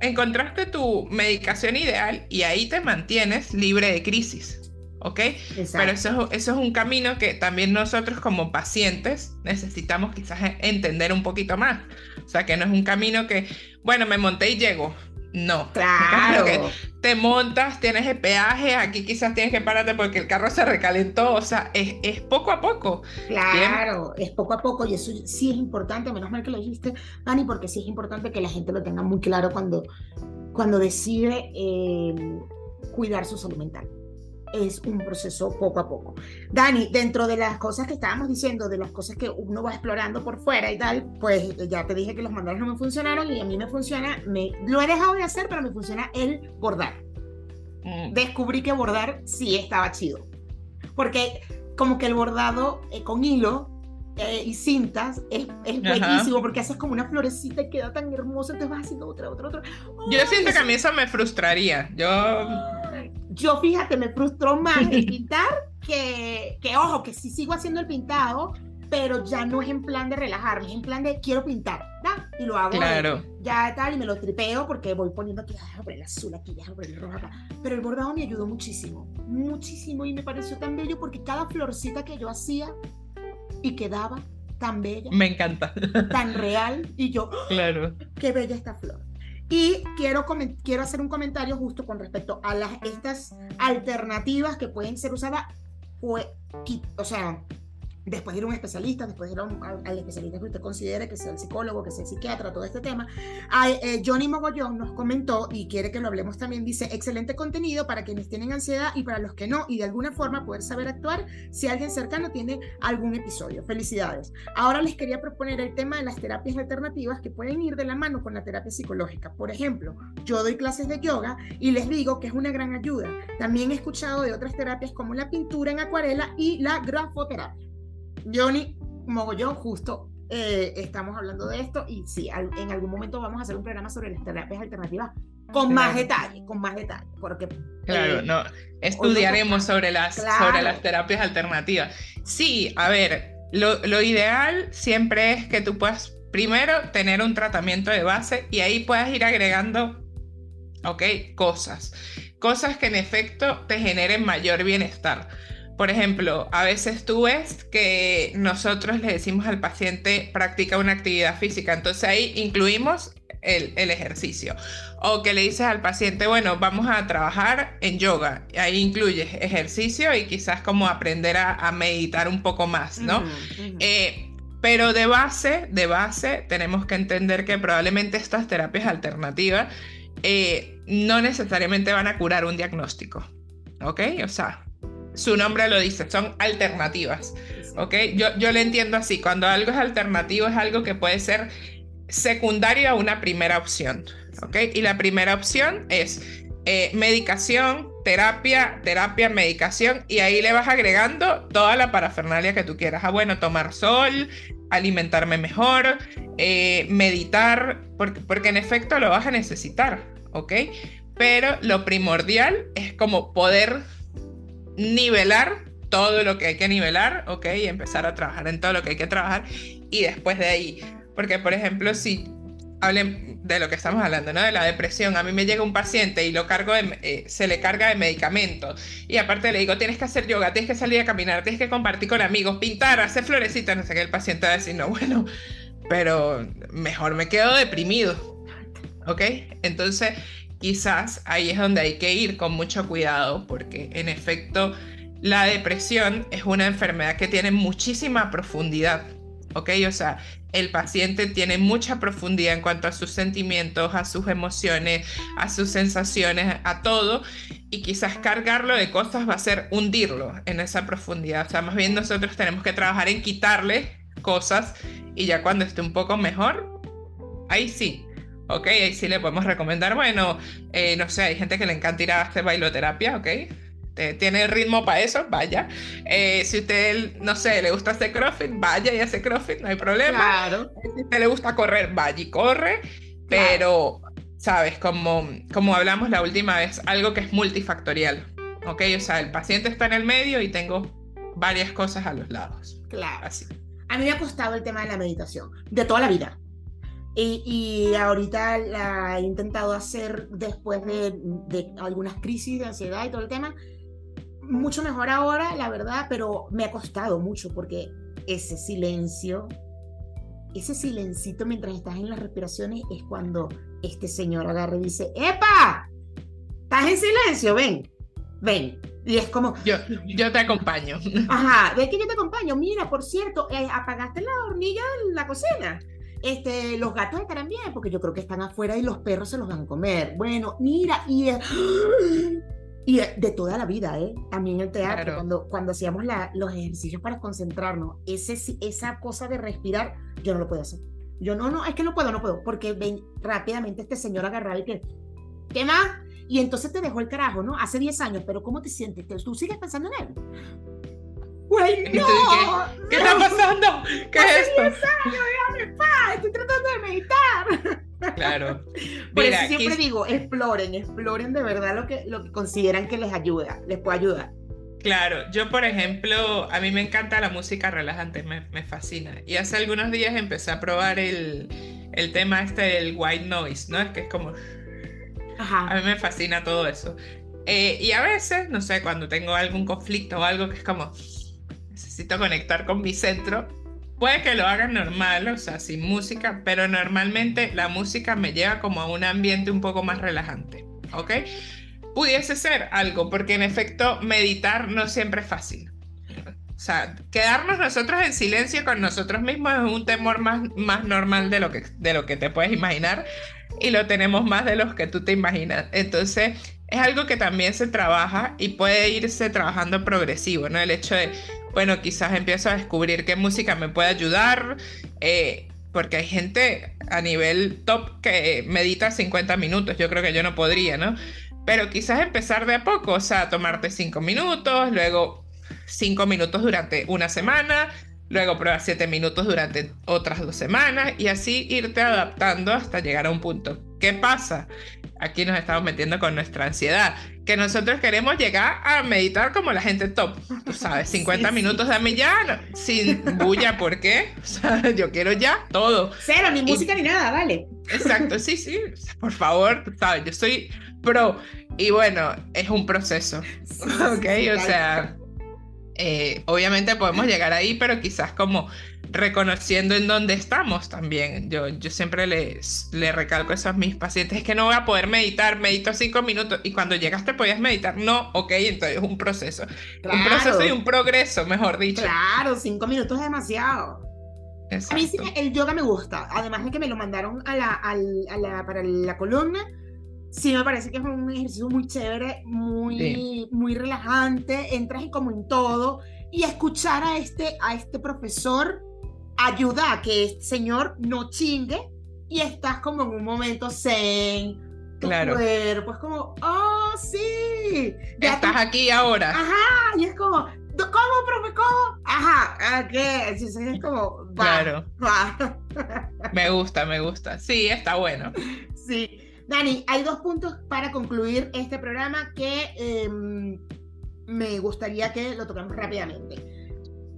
encontraste tu medicación ideal y ahí te mantienes libre de crisis. ¿ok? Pero eso, eso es un camino que también nosotros como pacientes necesitamos quizás entender un poquito más. O sea, que no es un camino que, bueno, me monté y llego. No. Claro. Que te montas, tienes el peaje, aquí quizás tienes que pararte porque el carro se recalentó. O sea, es, es poco a poco. Claro, es poco a poco. Y eso sí es importante, menos mal que lo dijiste, Dani, porque sí es importante que la gente lo tenga muy claro cuando, cuando decide eh, cuidar su salud mental es un proceso poco a poco. Dani, dentro de las cosas que estábamos diciendo, de las cosas que uno va explorando por fuera y tal, pues ya te dije que los mandados no me funcionaron y a mí me funciona, me, lo he dejado de hacer, pero me funciona el bordar. Mm. Descubrí que bordar sí estaba chido. Porque como que el bordado eh, con hilo eh, y cintas es, es bellísimo porque haces como una florecita y queda tan hermoso, entonces vas haciendo otra, otra, otra. Yo siento que a mí eso me frustraría. Yo yo fíjate, me frustró más el pintar que, que, ojo, que sí sigo haciendo el pintado, pero ya no es en plan de relajarme, es en plan de quiero pintar, ¿da? Y lo hago. Claro. ya tal, y me lo tripeo porque voy poniendo aquí, el azul aquí, el rojo acá. Pero el bordado me ayudó muchísimo, muchísimo, y me pareció tan bello porque cada florcita que yo hacía y quedaba tan bella. Me encanta. Tan real, y yo, claro. Qué bella esta flor. Y quiero, quiero hacer un comentario justo con respecto a estas alternativas que pueden ser usadas, pues, o sea, después de ir a un especialista, después de ir al especialista que usted considere, que sea el psicólogo, que sea el psiquiatra, todo este tema. Eh, Johnny Mogollón nos comentó y quiere que lo hablemos también, dice, excelente contenido para quienes tienen ansiedad y para los que no, y de alguna forma poder saber actuar si alguien cercano tiene algún episodio. Felicidades. Ahora les quería proponer el tema de las terapias alternativas que pueden ir de la mano con la terapia psicológica. Por ejemplo, yo doy clases de yoga y les digo que es una gran ayuda. También he escuchado de otras terapias como la pintura en acuarela y la grafoterapia. Johnny Mogollón, justo eh, estamos hablando de esto y sí, en algún momento vamos a hacer un programa sobre las terapias alternativas con más detalle, con más detalle, porque... Claro, eh, no, estudiaremos sobre las, sobre las terapias alternativas. Sí, a ver, lo, lo ideal siempre es que tú puedas primero tener un tratamiento de base y ahí puedas ir agregando, ok, cosas, cosas que en efecto te generen mayor bienestar. Por ejemplo, a veces tú ves que nosotros le decimos al paciente practica una actividad física, entonces ahí incluimos el, ejercicio. O que le dices al paciente, bueno, vamos a trabajar en yoga, ahí incluyes ejercicio y quizás como aprender a, meditar un poco más, ¿no? Eh, pero de base, de base, tenemos que entender que probablemente estas terapias alternativas eh, no necesariamente van a curar un diagnóstico, ¿ok? O sea, su nombre lo dice, son alternativas. ¿Ok? Yo, yo le entiendo así, cuando algo es alternativo es algo que puede ser secundario a una primera opción. ¿Ok? Y la primera opción es eh, medicación, terapia, terapia, medicación, y ahí le vas agregando toda la parafernalia que tú quieras. Ah, bueno, tomar sol, alimentarme mejor, eh, meditar, porque, porque en efecto lo vas a necesitar, ¿ok? Pero lo primordial es como poder nivelar todo lo que hay que nivelar, ¿ok? Y empezar a trabajar en todo lo que hay que trabajar y después de ahí. Porque, por ejemplo, si hablen de lo que estamos hablando, ¿no? De la depresión. A mí me llega un paciente y lo cargo eh, se le carga de medicamentos. Y aparte le digo, tienes que hacer yoga, tienes que salir a caminar, tienes que compartir con amigos, pintar, hacer florecitas, no sé qué. El paciente va a decir, no, bueno, pero mejor me quedo deprimido. ¿Ok? Entonces, quizás ahí es donde hay que ir con mucho cuidado, porque en efecto la depresión es una enfermedad que tiene muchísima profundidad. ¿ok? O sea, el paciente tiene mucha profundidad en cuanto a sus sentimientos, a sus emociones, a sus sensaciones, a todo, y quizás cargarlo de cosas va a ser hundirlo en esa profundidad. O sea, más bien nosotros tenemos que trabajar en quitarle cosas y ya cuando esté un poco mejor, ahí sí. Ok, ahí sí le podemos recomendar, bueno, eh, no sé, hay gente que le encanta ir a hacer bailoterapia, ok, tiene ritmo para eso, vaya. Eh, si usted, no sé, le gusta hacer crossfit, vaya y hace crossfit, no hay problema. Claro. Si a usted le gusta correr, vaya y corre. Pero, ¿sabes? Como, como hablamos la última vez, algo que es multifactorial. ¿Ok? O sea, el paciente está en el medio y tengo varias cosas a los lados. Claro. Así. A mí me ha costado el tema de la meditación, de toda la vida. Y, y ahorita la he intentado hacer después de, de algunas crisis de ansiedad y todo el tema mucho mejor ahora, la verdad, pero me ha costado mucho porque ese silencio, ese silencito mientras estás en las respiraciones es cuando este señor agarra y dice, ¡Epa! ¿Estás en silencio? Ven, ven. Y es como... Yo, yo te acompaño. Ajá, ve que yo te acompaño. Mira, por cierto, eh, apagaste la hornilla en la cocina. Este, los gatos estarán bien porque yo creo que están afuera y los perros se los van a comer. Bueno, mira, y... Y de toda la vida, ¿eh? También el teatro, cuando, cuando hacíamos la, los ejercicios para concentrarnos, ese, esa cosa de respirar, yo no lo puedo hacer. Yo no, no, es que no puedo, no puedo, porque ven rápidamente este señor agarrado y que, ¿qué más? Y entonces te dejó el carajo, ¿no? Hace 10 años, pero ¿cómo te sientes? ¿Tú sigues pensando en él? ¡Güey, no! ¿Qué, ¿Qué está pasando? ¿Qué es esto? 10 años, déjame paz, estoy tratando de meditar. Claro. Por eso siempre digo, exploren, exploren de verdad lo que, lo que consideran que les ayuda, les puede ayudar. Claro, yo por ejemplo, a mí me encanta la música relajante, me, me fascina. Y hace algunos días empecé a probar el, el, tema este del white noise, ¿no? Es que es como... Ajá. A mí me fascina todo eso. Eh, y a veces, no sé, cuando tengo algún conflicto o algo que es como, necesito conectar con mi centro, Puede que lo hagan normal, o sea, sin música, pero normalmente la música me lleva como a un ambiente un poco más relajante, ¿ok? Pudiese ser algo, porque en efecto meditar no siempre es fácil. O sea, quedarnos nosotros en silencio con nosotros mismos es un temor más, más normal de lo, que, de lo que te puedes imaginar y lo tenemos más de los que tú te imaginas. Entonces, es algo que también se trabaja y puede irse trabajando progresivo, ¿no? El hecho de, bueno, quizás empiezo a descubrir qué música me puede ayudar, eh, porque hay gente a nivel top que medita 50 minutos, yo creo que yo no podría, ¿no? Pero quizás empezar de a poco, o sea, tomarte 5 minutos, luego 5 minutos durante una semana, luego probar 7 minutos durante otras dos semanas y así irte adaptando hasta llegar a un punto. ¿Qué pasa? Aquí nos estamos metiendo con nuestra ansiedad, que nosotros queremos llegar a meditar como la gente top, tú sabes, 50 minutos de mí ya, sin bulla, ¿por qué? O sea, yo quiero ya todo. Cero, ni música ni nada, vale. Exacto, sí, sí, por favor, sabes, yo soy pro y bueno, es un proceso, ¿ok? o sea, eh, obviamente podemos llegar ahí, pero quizás como reconociendo en dónde estamos también. Yo, yo siempre les, le recalco eso a mis pacientes, es que no voy a poder meditar, medito cinco minutos y cuando llegaste podías meditar, no, ok, entonces es un proceso. Un proceso y un progreso, mejor dicho. Claro, cinco minutos es demasiado. A mí sí el yoga me gusta, además de que me lo mandaron a la, a la, para la columna, sí me parece que es un ejercicio muy chévere, muy, muy relajante, entras como en todo y escuchar a este, a este profesor ayuda a que este señor no chingue y estás como en un momento zen. Tu claro. cuerpo es como, oh, sí. Ya estás aquí ahora. Ajá, y es como, ¿cómo, profe? ¿Cómo? Ajá, ¿qué? Es como, claro. me gusta, me gusta. Sí, está bueno. Sí. Dani, hay dos puntos para concluir este programa que em, me gustaría que lo tocamos rápidamente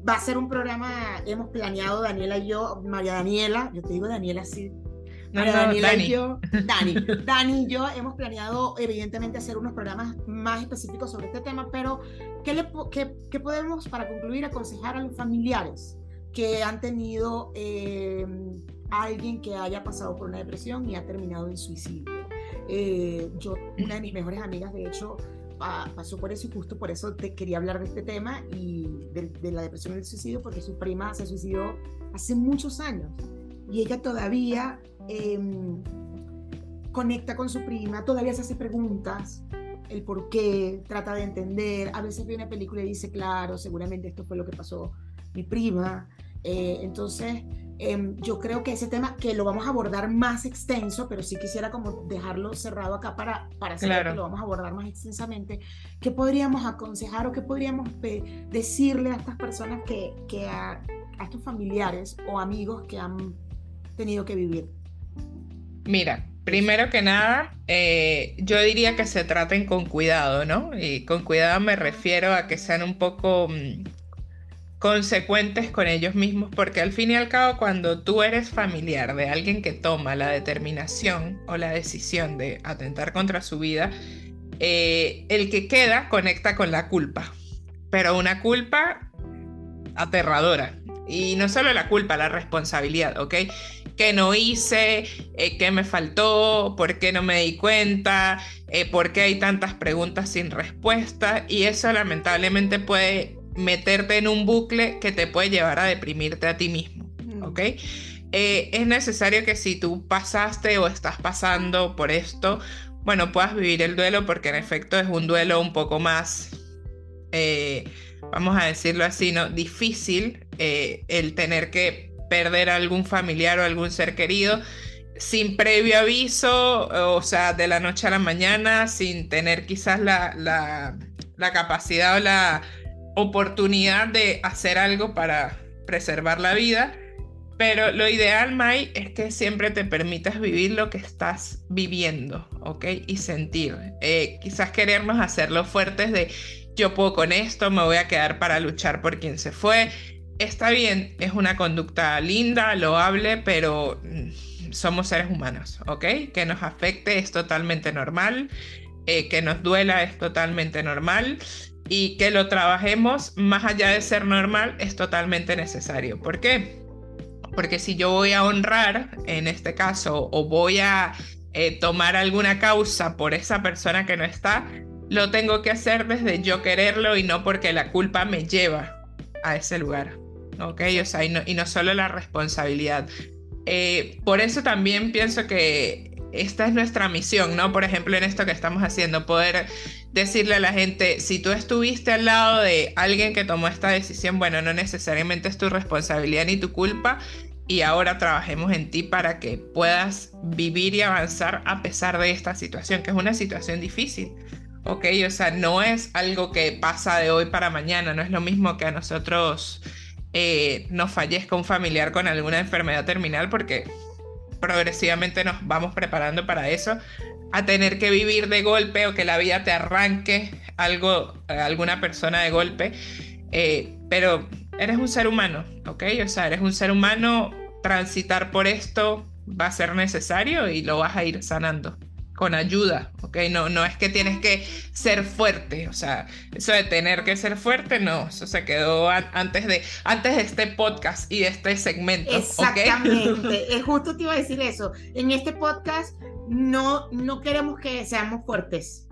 va a ser un programa, hemos planeado Daniela y yo, María Daniela, yo te digo Daniela sí. María Daniela y yo, Dani, Dani y yo hemos planeado evidentemente hacer unos programas más específicos sobre este tema, pero ¿qué, le, qué, podemos para concluir aconsejar a los familiares que han tenido eh, alguien que haya pasado por una depresión y ha terminado en suicidio? Eh, yo, una de mis mejores amigas, de hecho, pasó por eso y justo por eso te quería hablar de este tema y de, la depresión y el suicidio, porque su prima se suicidó hace muchos años y ella todavía em, conecta con su prima, todavía se hace preguntas, el por qué, trata de entender, a veces ve una película y dice, claro, seguramente esto fue lo que pasó mi prima. Eh, entonces, Em, yo creo que ese tema que lo vamos a abordar más extenso, pero sí quisiera como dejarlo cerrado acá para, para saber que lo vamos a abordar más extensamente, ¿qué podríamos aconsejar o qué podríamos decirle a estas personas que, que a, estos familiares o amigos que han tenido que vivir? Mira, primero que nada, eh, yo diría que se traten con cuidado, ¿no? Y con cuidado me refiero a que sean un poco mm, consecuentes con ellos mismos, porque al fin y al cabo cuando tú eres familiar de alguien que toma la determinación o la decisión de atentar contra su vida, eh, el que queda conecta con la culpa, pero una culpa aterradora. Y no solo la culpa, la responsabilidad, ¿ok? ¿Qué no hice? Eh, ¿Qué me faltó? ¿Por qué no me di cuenta? Eh, ¿Por qué hay tantas preguntas sin respuesta? Y eso lamentablemente puede meterte en un bucle que te puede llevar a deprimirte a ti mismo, mm. ¿ok? Eh, es necesario que si tú pasaste o estás pasando por esto, bueno, puedas vivir el duelo porque en efecto es un duelo un poco más, eh, vamos a decirlo así, ¿no? Difícil eh, el tener que perder a algún familiar o algún ser querido sin previo aviso, o sea, de la noche a la mañana, sin tener quizás la, la, la capacidad o la oportunidad de hacer algo para preservar la vida. Pero lo ideal, Mai, es que siempre te permitas vivir lo que estás viviendo, ¿ok? Y sentir. Eh, quizás querernos hacerlo fuertes de yo puedo con esto, me voy a quedar para luchar por quien se fue. Está bien, es una conducta linda, loable, pero mm, somos seres humanos, ¿ok? Que nos afecte es totalmente normal, eh, que nos duela es totalmente normal y que lo trabajemos más allá de ser normal es totalmente necesario. ¿Por qué? Porque si yo voy a honrar, en este caso, o voy a eh, tomar alguna causa por esa persona que no está, lo tengo que hacer desde yo quererlo y no porque la culpa me lleva a ese lugar. ¿Ok? O sea, y no, solo la responsabilidad. Eh, por eso también pienso que esta es nuestra misión, ¿no? Por ejemplo, en esto que estamos haciendo, poder decirle a la gente, si tú estuviste al lado de alguien que tomó esta decisión, bueno, no necesariamente es tu responsabilidad ni tu culpa, y ahora trabajemos en ti para que puedas vivir y avanzar a pesar de esta situación, que es una situación difícil. ¿ok? O sea, no es algo que pasa de hoy para mañana, no es lo mismo que a nosotros eh, nos fallezca un familiar con alguna enfermedad terminal, porque progresivamente nos vamos preparando para eso, a tener que vivir de golpe o que la vida te arranque algo, alguna persona de golpe. Eh, pero eres un ser humano, ¿ok? O sea, eres un ser humano, transitar por esto va a ser necesario y lo vas a ir sanando con ayuda, ¿ok? No, no es que tienes que ser fuerte, o sea, eso de tener que ser fuerte, no, eso se quedó antes de, antes de este podcast y de este segmento. Exactamente, es justo te iba a decir eso. En este podcast no, no queremos que seamos fuertes,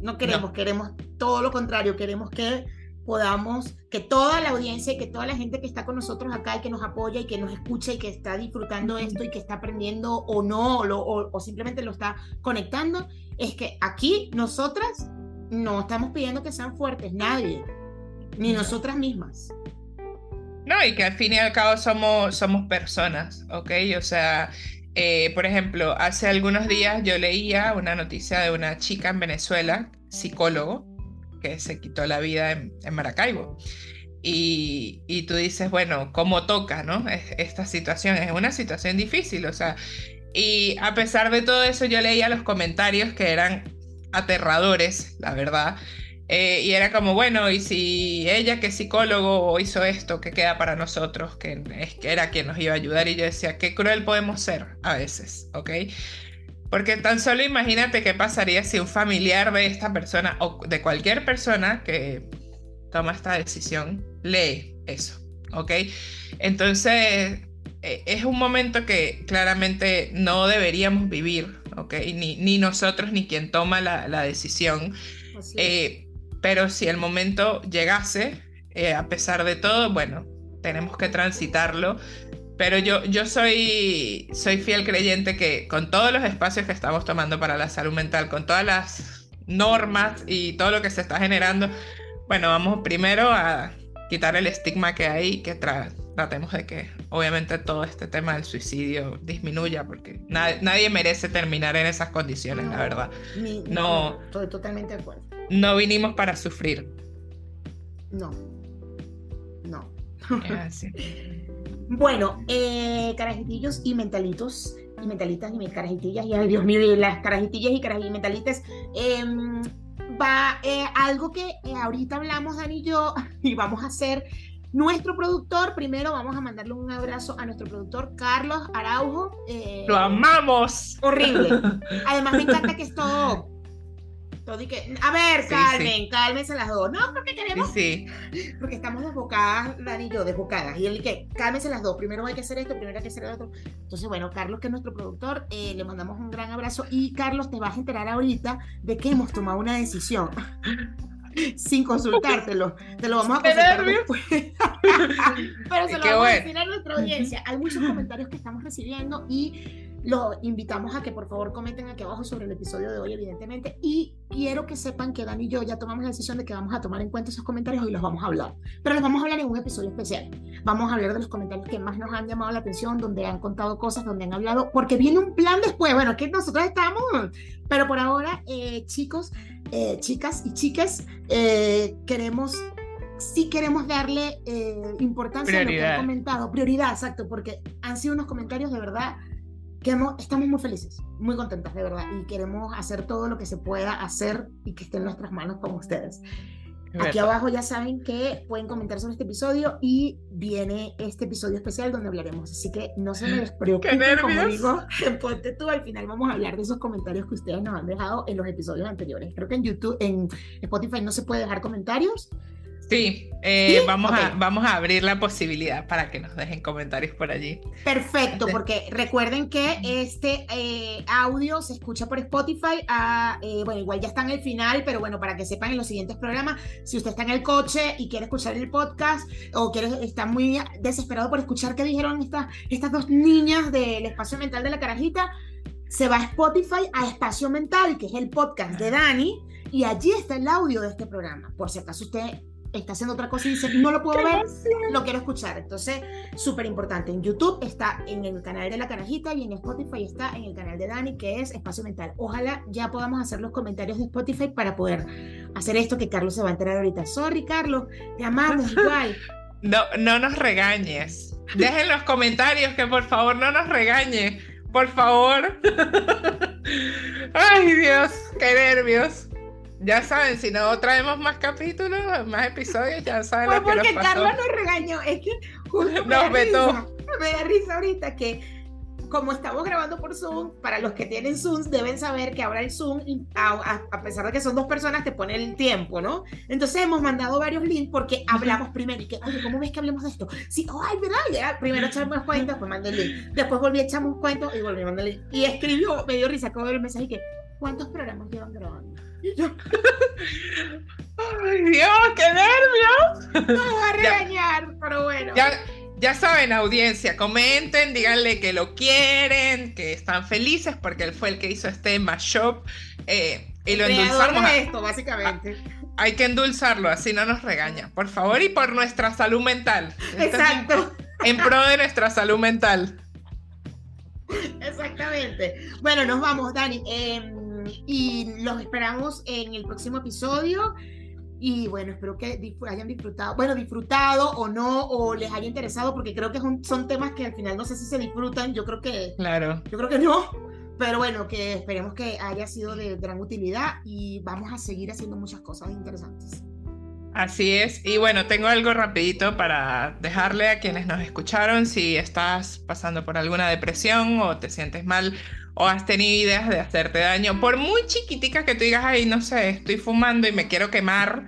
no queremos, queremos todo lo contrario, queremos que podamos, que toda la audiencia y que toda la gente que está con nosotros acá y que nos apoya y que nos escucha y que está disfrutando esto y que está aprendiendo o no, o, o, simplemente lo está conectando, es que aquí nosotras no estamos pidiendo que sean fuertes, nadie, ni nosotras mismas. No, y que al fin y al cabo somos, somos personas, ¿ok? O sea, eh, por ejemplo, hace algunos días yo leía una noticia de una chica en Venezuela, psicólogo, se quitó la vida en, Maracaibo. Y, y, tú dices, bueno, ¿cómo toca, no? Esta situación es una situación difícil, o sea, y a pesar de todo eso, yo leía los comentarios que eran aterradores, la verdad. Eh, y era como, bueno, y si ella que psicólogo hizo esto, ¿qué queda para nosotros? Que, es, que era quien nos iba a ayudar. Y yo decía, qué cruel podemos ser a veces, ¿ok? Porque tan solo imagínate qué pasaría si un familiar de esta persona o de cualquier persona que toma esta decisión lee eso, ¿ok? Entonces, eh, es un momento que claramente no deberíamos vivir, ¿ok? Ni, ni nosotros ni quien toma la, la decisión. Eh, pero si el momento llegase, eh, a pesar de todo, bueno, tenemos que transitarlo. Pero yo, yo soy, soy fiel creyente que con todos los espacios que estamos tomando para la salud mental, con todas las normas y todo lo que se está generando, bueno, vamos primero a quitar el estigma que hay, que tratemos de que obviamente todo este tema del suicidio disminuya, porque nadie merece terminar en esas condiciones, la verdad. no, estoy totalmente de acuerdo. No vinimos para sufrir. No, no. bueno, eh, carajitillos y mentalitos, y mentalitas y carajitillas, y ay Dios mío, y las carajitillas y carajitas y mentalitas. Em, va eh, algo que eh, ahorita hablamos Dani y yo y vamos a hacer nuestro productor, primero vamos a mandarle un abrazo a nuestro productor Carlos Araujo. Eh, Lo amamos. Horrible. Además me encanta que es todo a ver, calmen, cálmense las dos. No, porque queremos. Sí. Porque estamos desbocadas, Dani y yo, desbocadas. Y él que, cálmense las dos. Primero hay que hacer esto, primero hay que hacer lo otro. Entonces, bueno, Carlos, que es nuestro productor, eh, le mandamos un gran abrazo. Y Carlos, te vas a enterar ahorita de que hemos tomado una decisión. sin consultártelo. Te lo vamos a consultar después. Pero se lo vamos a decir a nuestra audiencia. Hay muchos comentarios que estamos recibiendo y los invitamos a que por favor comenten aquí abajo sobre el episodio de hoy, evidentemente. Y quiero que sepan que Dani y yo ya tomamos la decisión de que vamos a tomar en cuenta esos comentarios y los vamos a hablar. Pero los vamos a hablar en un episodio especial. Vamos a hablar de los comentarios que más nos han llamado la atención, donde han contado cosas, donde han hablado, porque viene un plan después. Bueno, que nosotros estamos, pero por ahora, eh, chicos, eh, chicas y chicas, eh, queremos sí queremos darle importancia a lo que han comentado, prioridad, exacto, porque han sido unos comentarios de verdad estamos muy felices, muy contentas de verdad y queremos hacer todo lo que se pueda hacer y que esté en nuestras manos con ustedes. Aquí abajo ya saben que pueden comentar sobre este episodio y viene este episodio especial donde hablaremos. Así que no se me despreocupen, como digo, ponte tú, al final vamos a hablar de esos comentarios que ustedes nos han dejado en los episodios anteriores. Creo que en YouTube, en Spotify no se puede dejar comentarios, Sí, eh, Vamos, a, vamos a abrir la posibilidad para que nos dejen comentarios por allí. Perfecto, porque recuerden que este eh, audio se escucha por Spotify. Ah, eh, bueno, igual ya está en el final, pero bueno, para que sepan en los siguientes programas, si usted está en el coche y quiere escuchar el podcast o quiere está muy desesperado por escuchar qué dijeron estas, estas dos niñas del espacio mental de la carajita, se va a Spotify a Espacio Mental, que es el podcast de Dani, y allí está el audio de este programa. Por si acaso usted está haciendo otra cosa y dice, no lo puedo ver, lo quiero escuchar. Entonces, súper importante. En YouTube está en el canal de La Carajita y en Spotify está en el canal de Dani, que es Espacio Mental. Ojalá ya podamos hacer los comentarios de Spotify para poder hacer esto que Carlos se va a enterar ahorita. Sorry, Carlos, te amamos igual. No, no nos regañes. Dejen los comentarios que por favor no nos regañe. Por favor. Ay, Dios, qué nervios. Ya saben, si no traemos más capítulos, más episodios, ya saben lo que porque Carlos nos regañó, es que justo me da Risa, me da risa ahorita que como estamos grabando por Zoom, para los que tienen Zoom deben saber que ahora el Zoom, a, pesar de que son dos personas, te pone el tiempo, ¿no? Entonces hemos mandado varios links porque hablamos primero y que, oye, ¿cómo ves que hablemos de esto? Sí, oh, ay, ¿verdad? Ya, primero echamos cuenta, pues mandé el link. Después volví a echamos cuenta y volví a mandar el link. Y escribió, me dio risa, acabo de ver el mensaje y que, ¿cuántos programas llevan grabando? ¡Ay, Dios, qué nervios! No va a regañar, pero bueno. Ya, saben, audiencia, comenten, díganle que lo quieren, que están felices porque él fue el que hizo este mashup. Eh, y lo endulzamos. esto, básicamente. hay que endulzarlo, así no nos regaña. Por favor, y por nuestra salud mental. Exacto. En pro de nuestra salud mental. Exactamente. Bueno, nos vamos, Dani. Eh, y los esperamos en el próximo episodio. Y bueno, espero que hayan disfrutado, bueno, disfrutado o no, o les haya interesado, porque creo que son, temas que al final no sé si se disfrutan, yo creo que, claro. yo creo que no, pero bueno, que esperemos que haya sido de gran utilidad y vamos a seguir haciendo muchas cosas interesantes. Así es, y bueno, tengo algo rapidito para dejarle a quienes nos escucharon, si estás pasando por alguna depresión o te sientes mal o has tenido ideas de hacerte daño, por muy chiquitica que tú digas, ay, no sé, estoy fumando y me quiero quemar,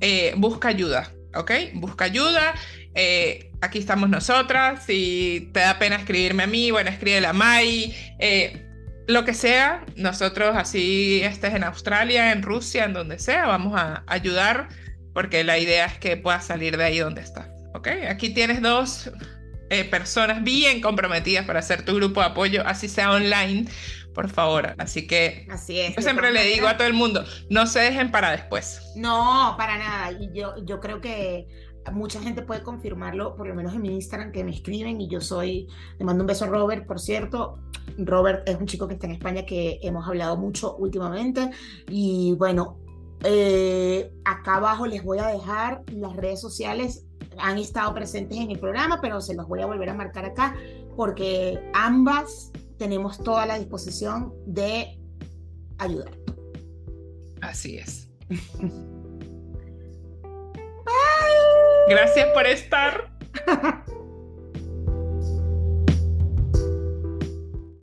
eh, busca ayuda. ¿ok? Busca ayuda. Eh, aquí estamos nosotras. Si te da pena escribirme a mí, bueno, escribe a Mai. Eh, lo que sea, nosotros así estés en Australia, en Rusia, en donde sea, vamos a ayudar porque la idea es que puedas salir de ahí donde estás. ¿Ok? Aquí tienes dos eh, personas bien comprometidas para hacer tu grupo de apoyo, así sea online, por favor. Así que así es, yo siempre le digo a todo el mundo, no se dejen para después. No, para nada. Y yo, yo creo que mucha gente puede confirmarlo, por lo menos en mi Instagram, que me escriben y yo soy, le mando un beso a Robert, por cierto. Robert es un chico que está en España que hemos hablado mucho últimamente y bueno, eh, acá abajo les voy a dejar las redes sociales, han estado presentes en el programa, pero se los voy a volver a marcar acá porque ambas tenemos toda la disposición de ayudar. Así es. Gracias por estar.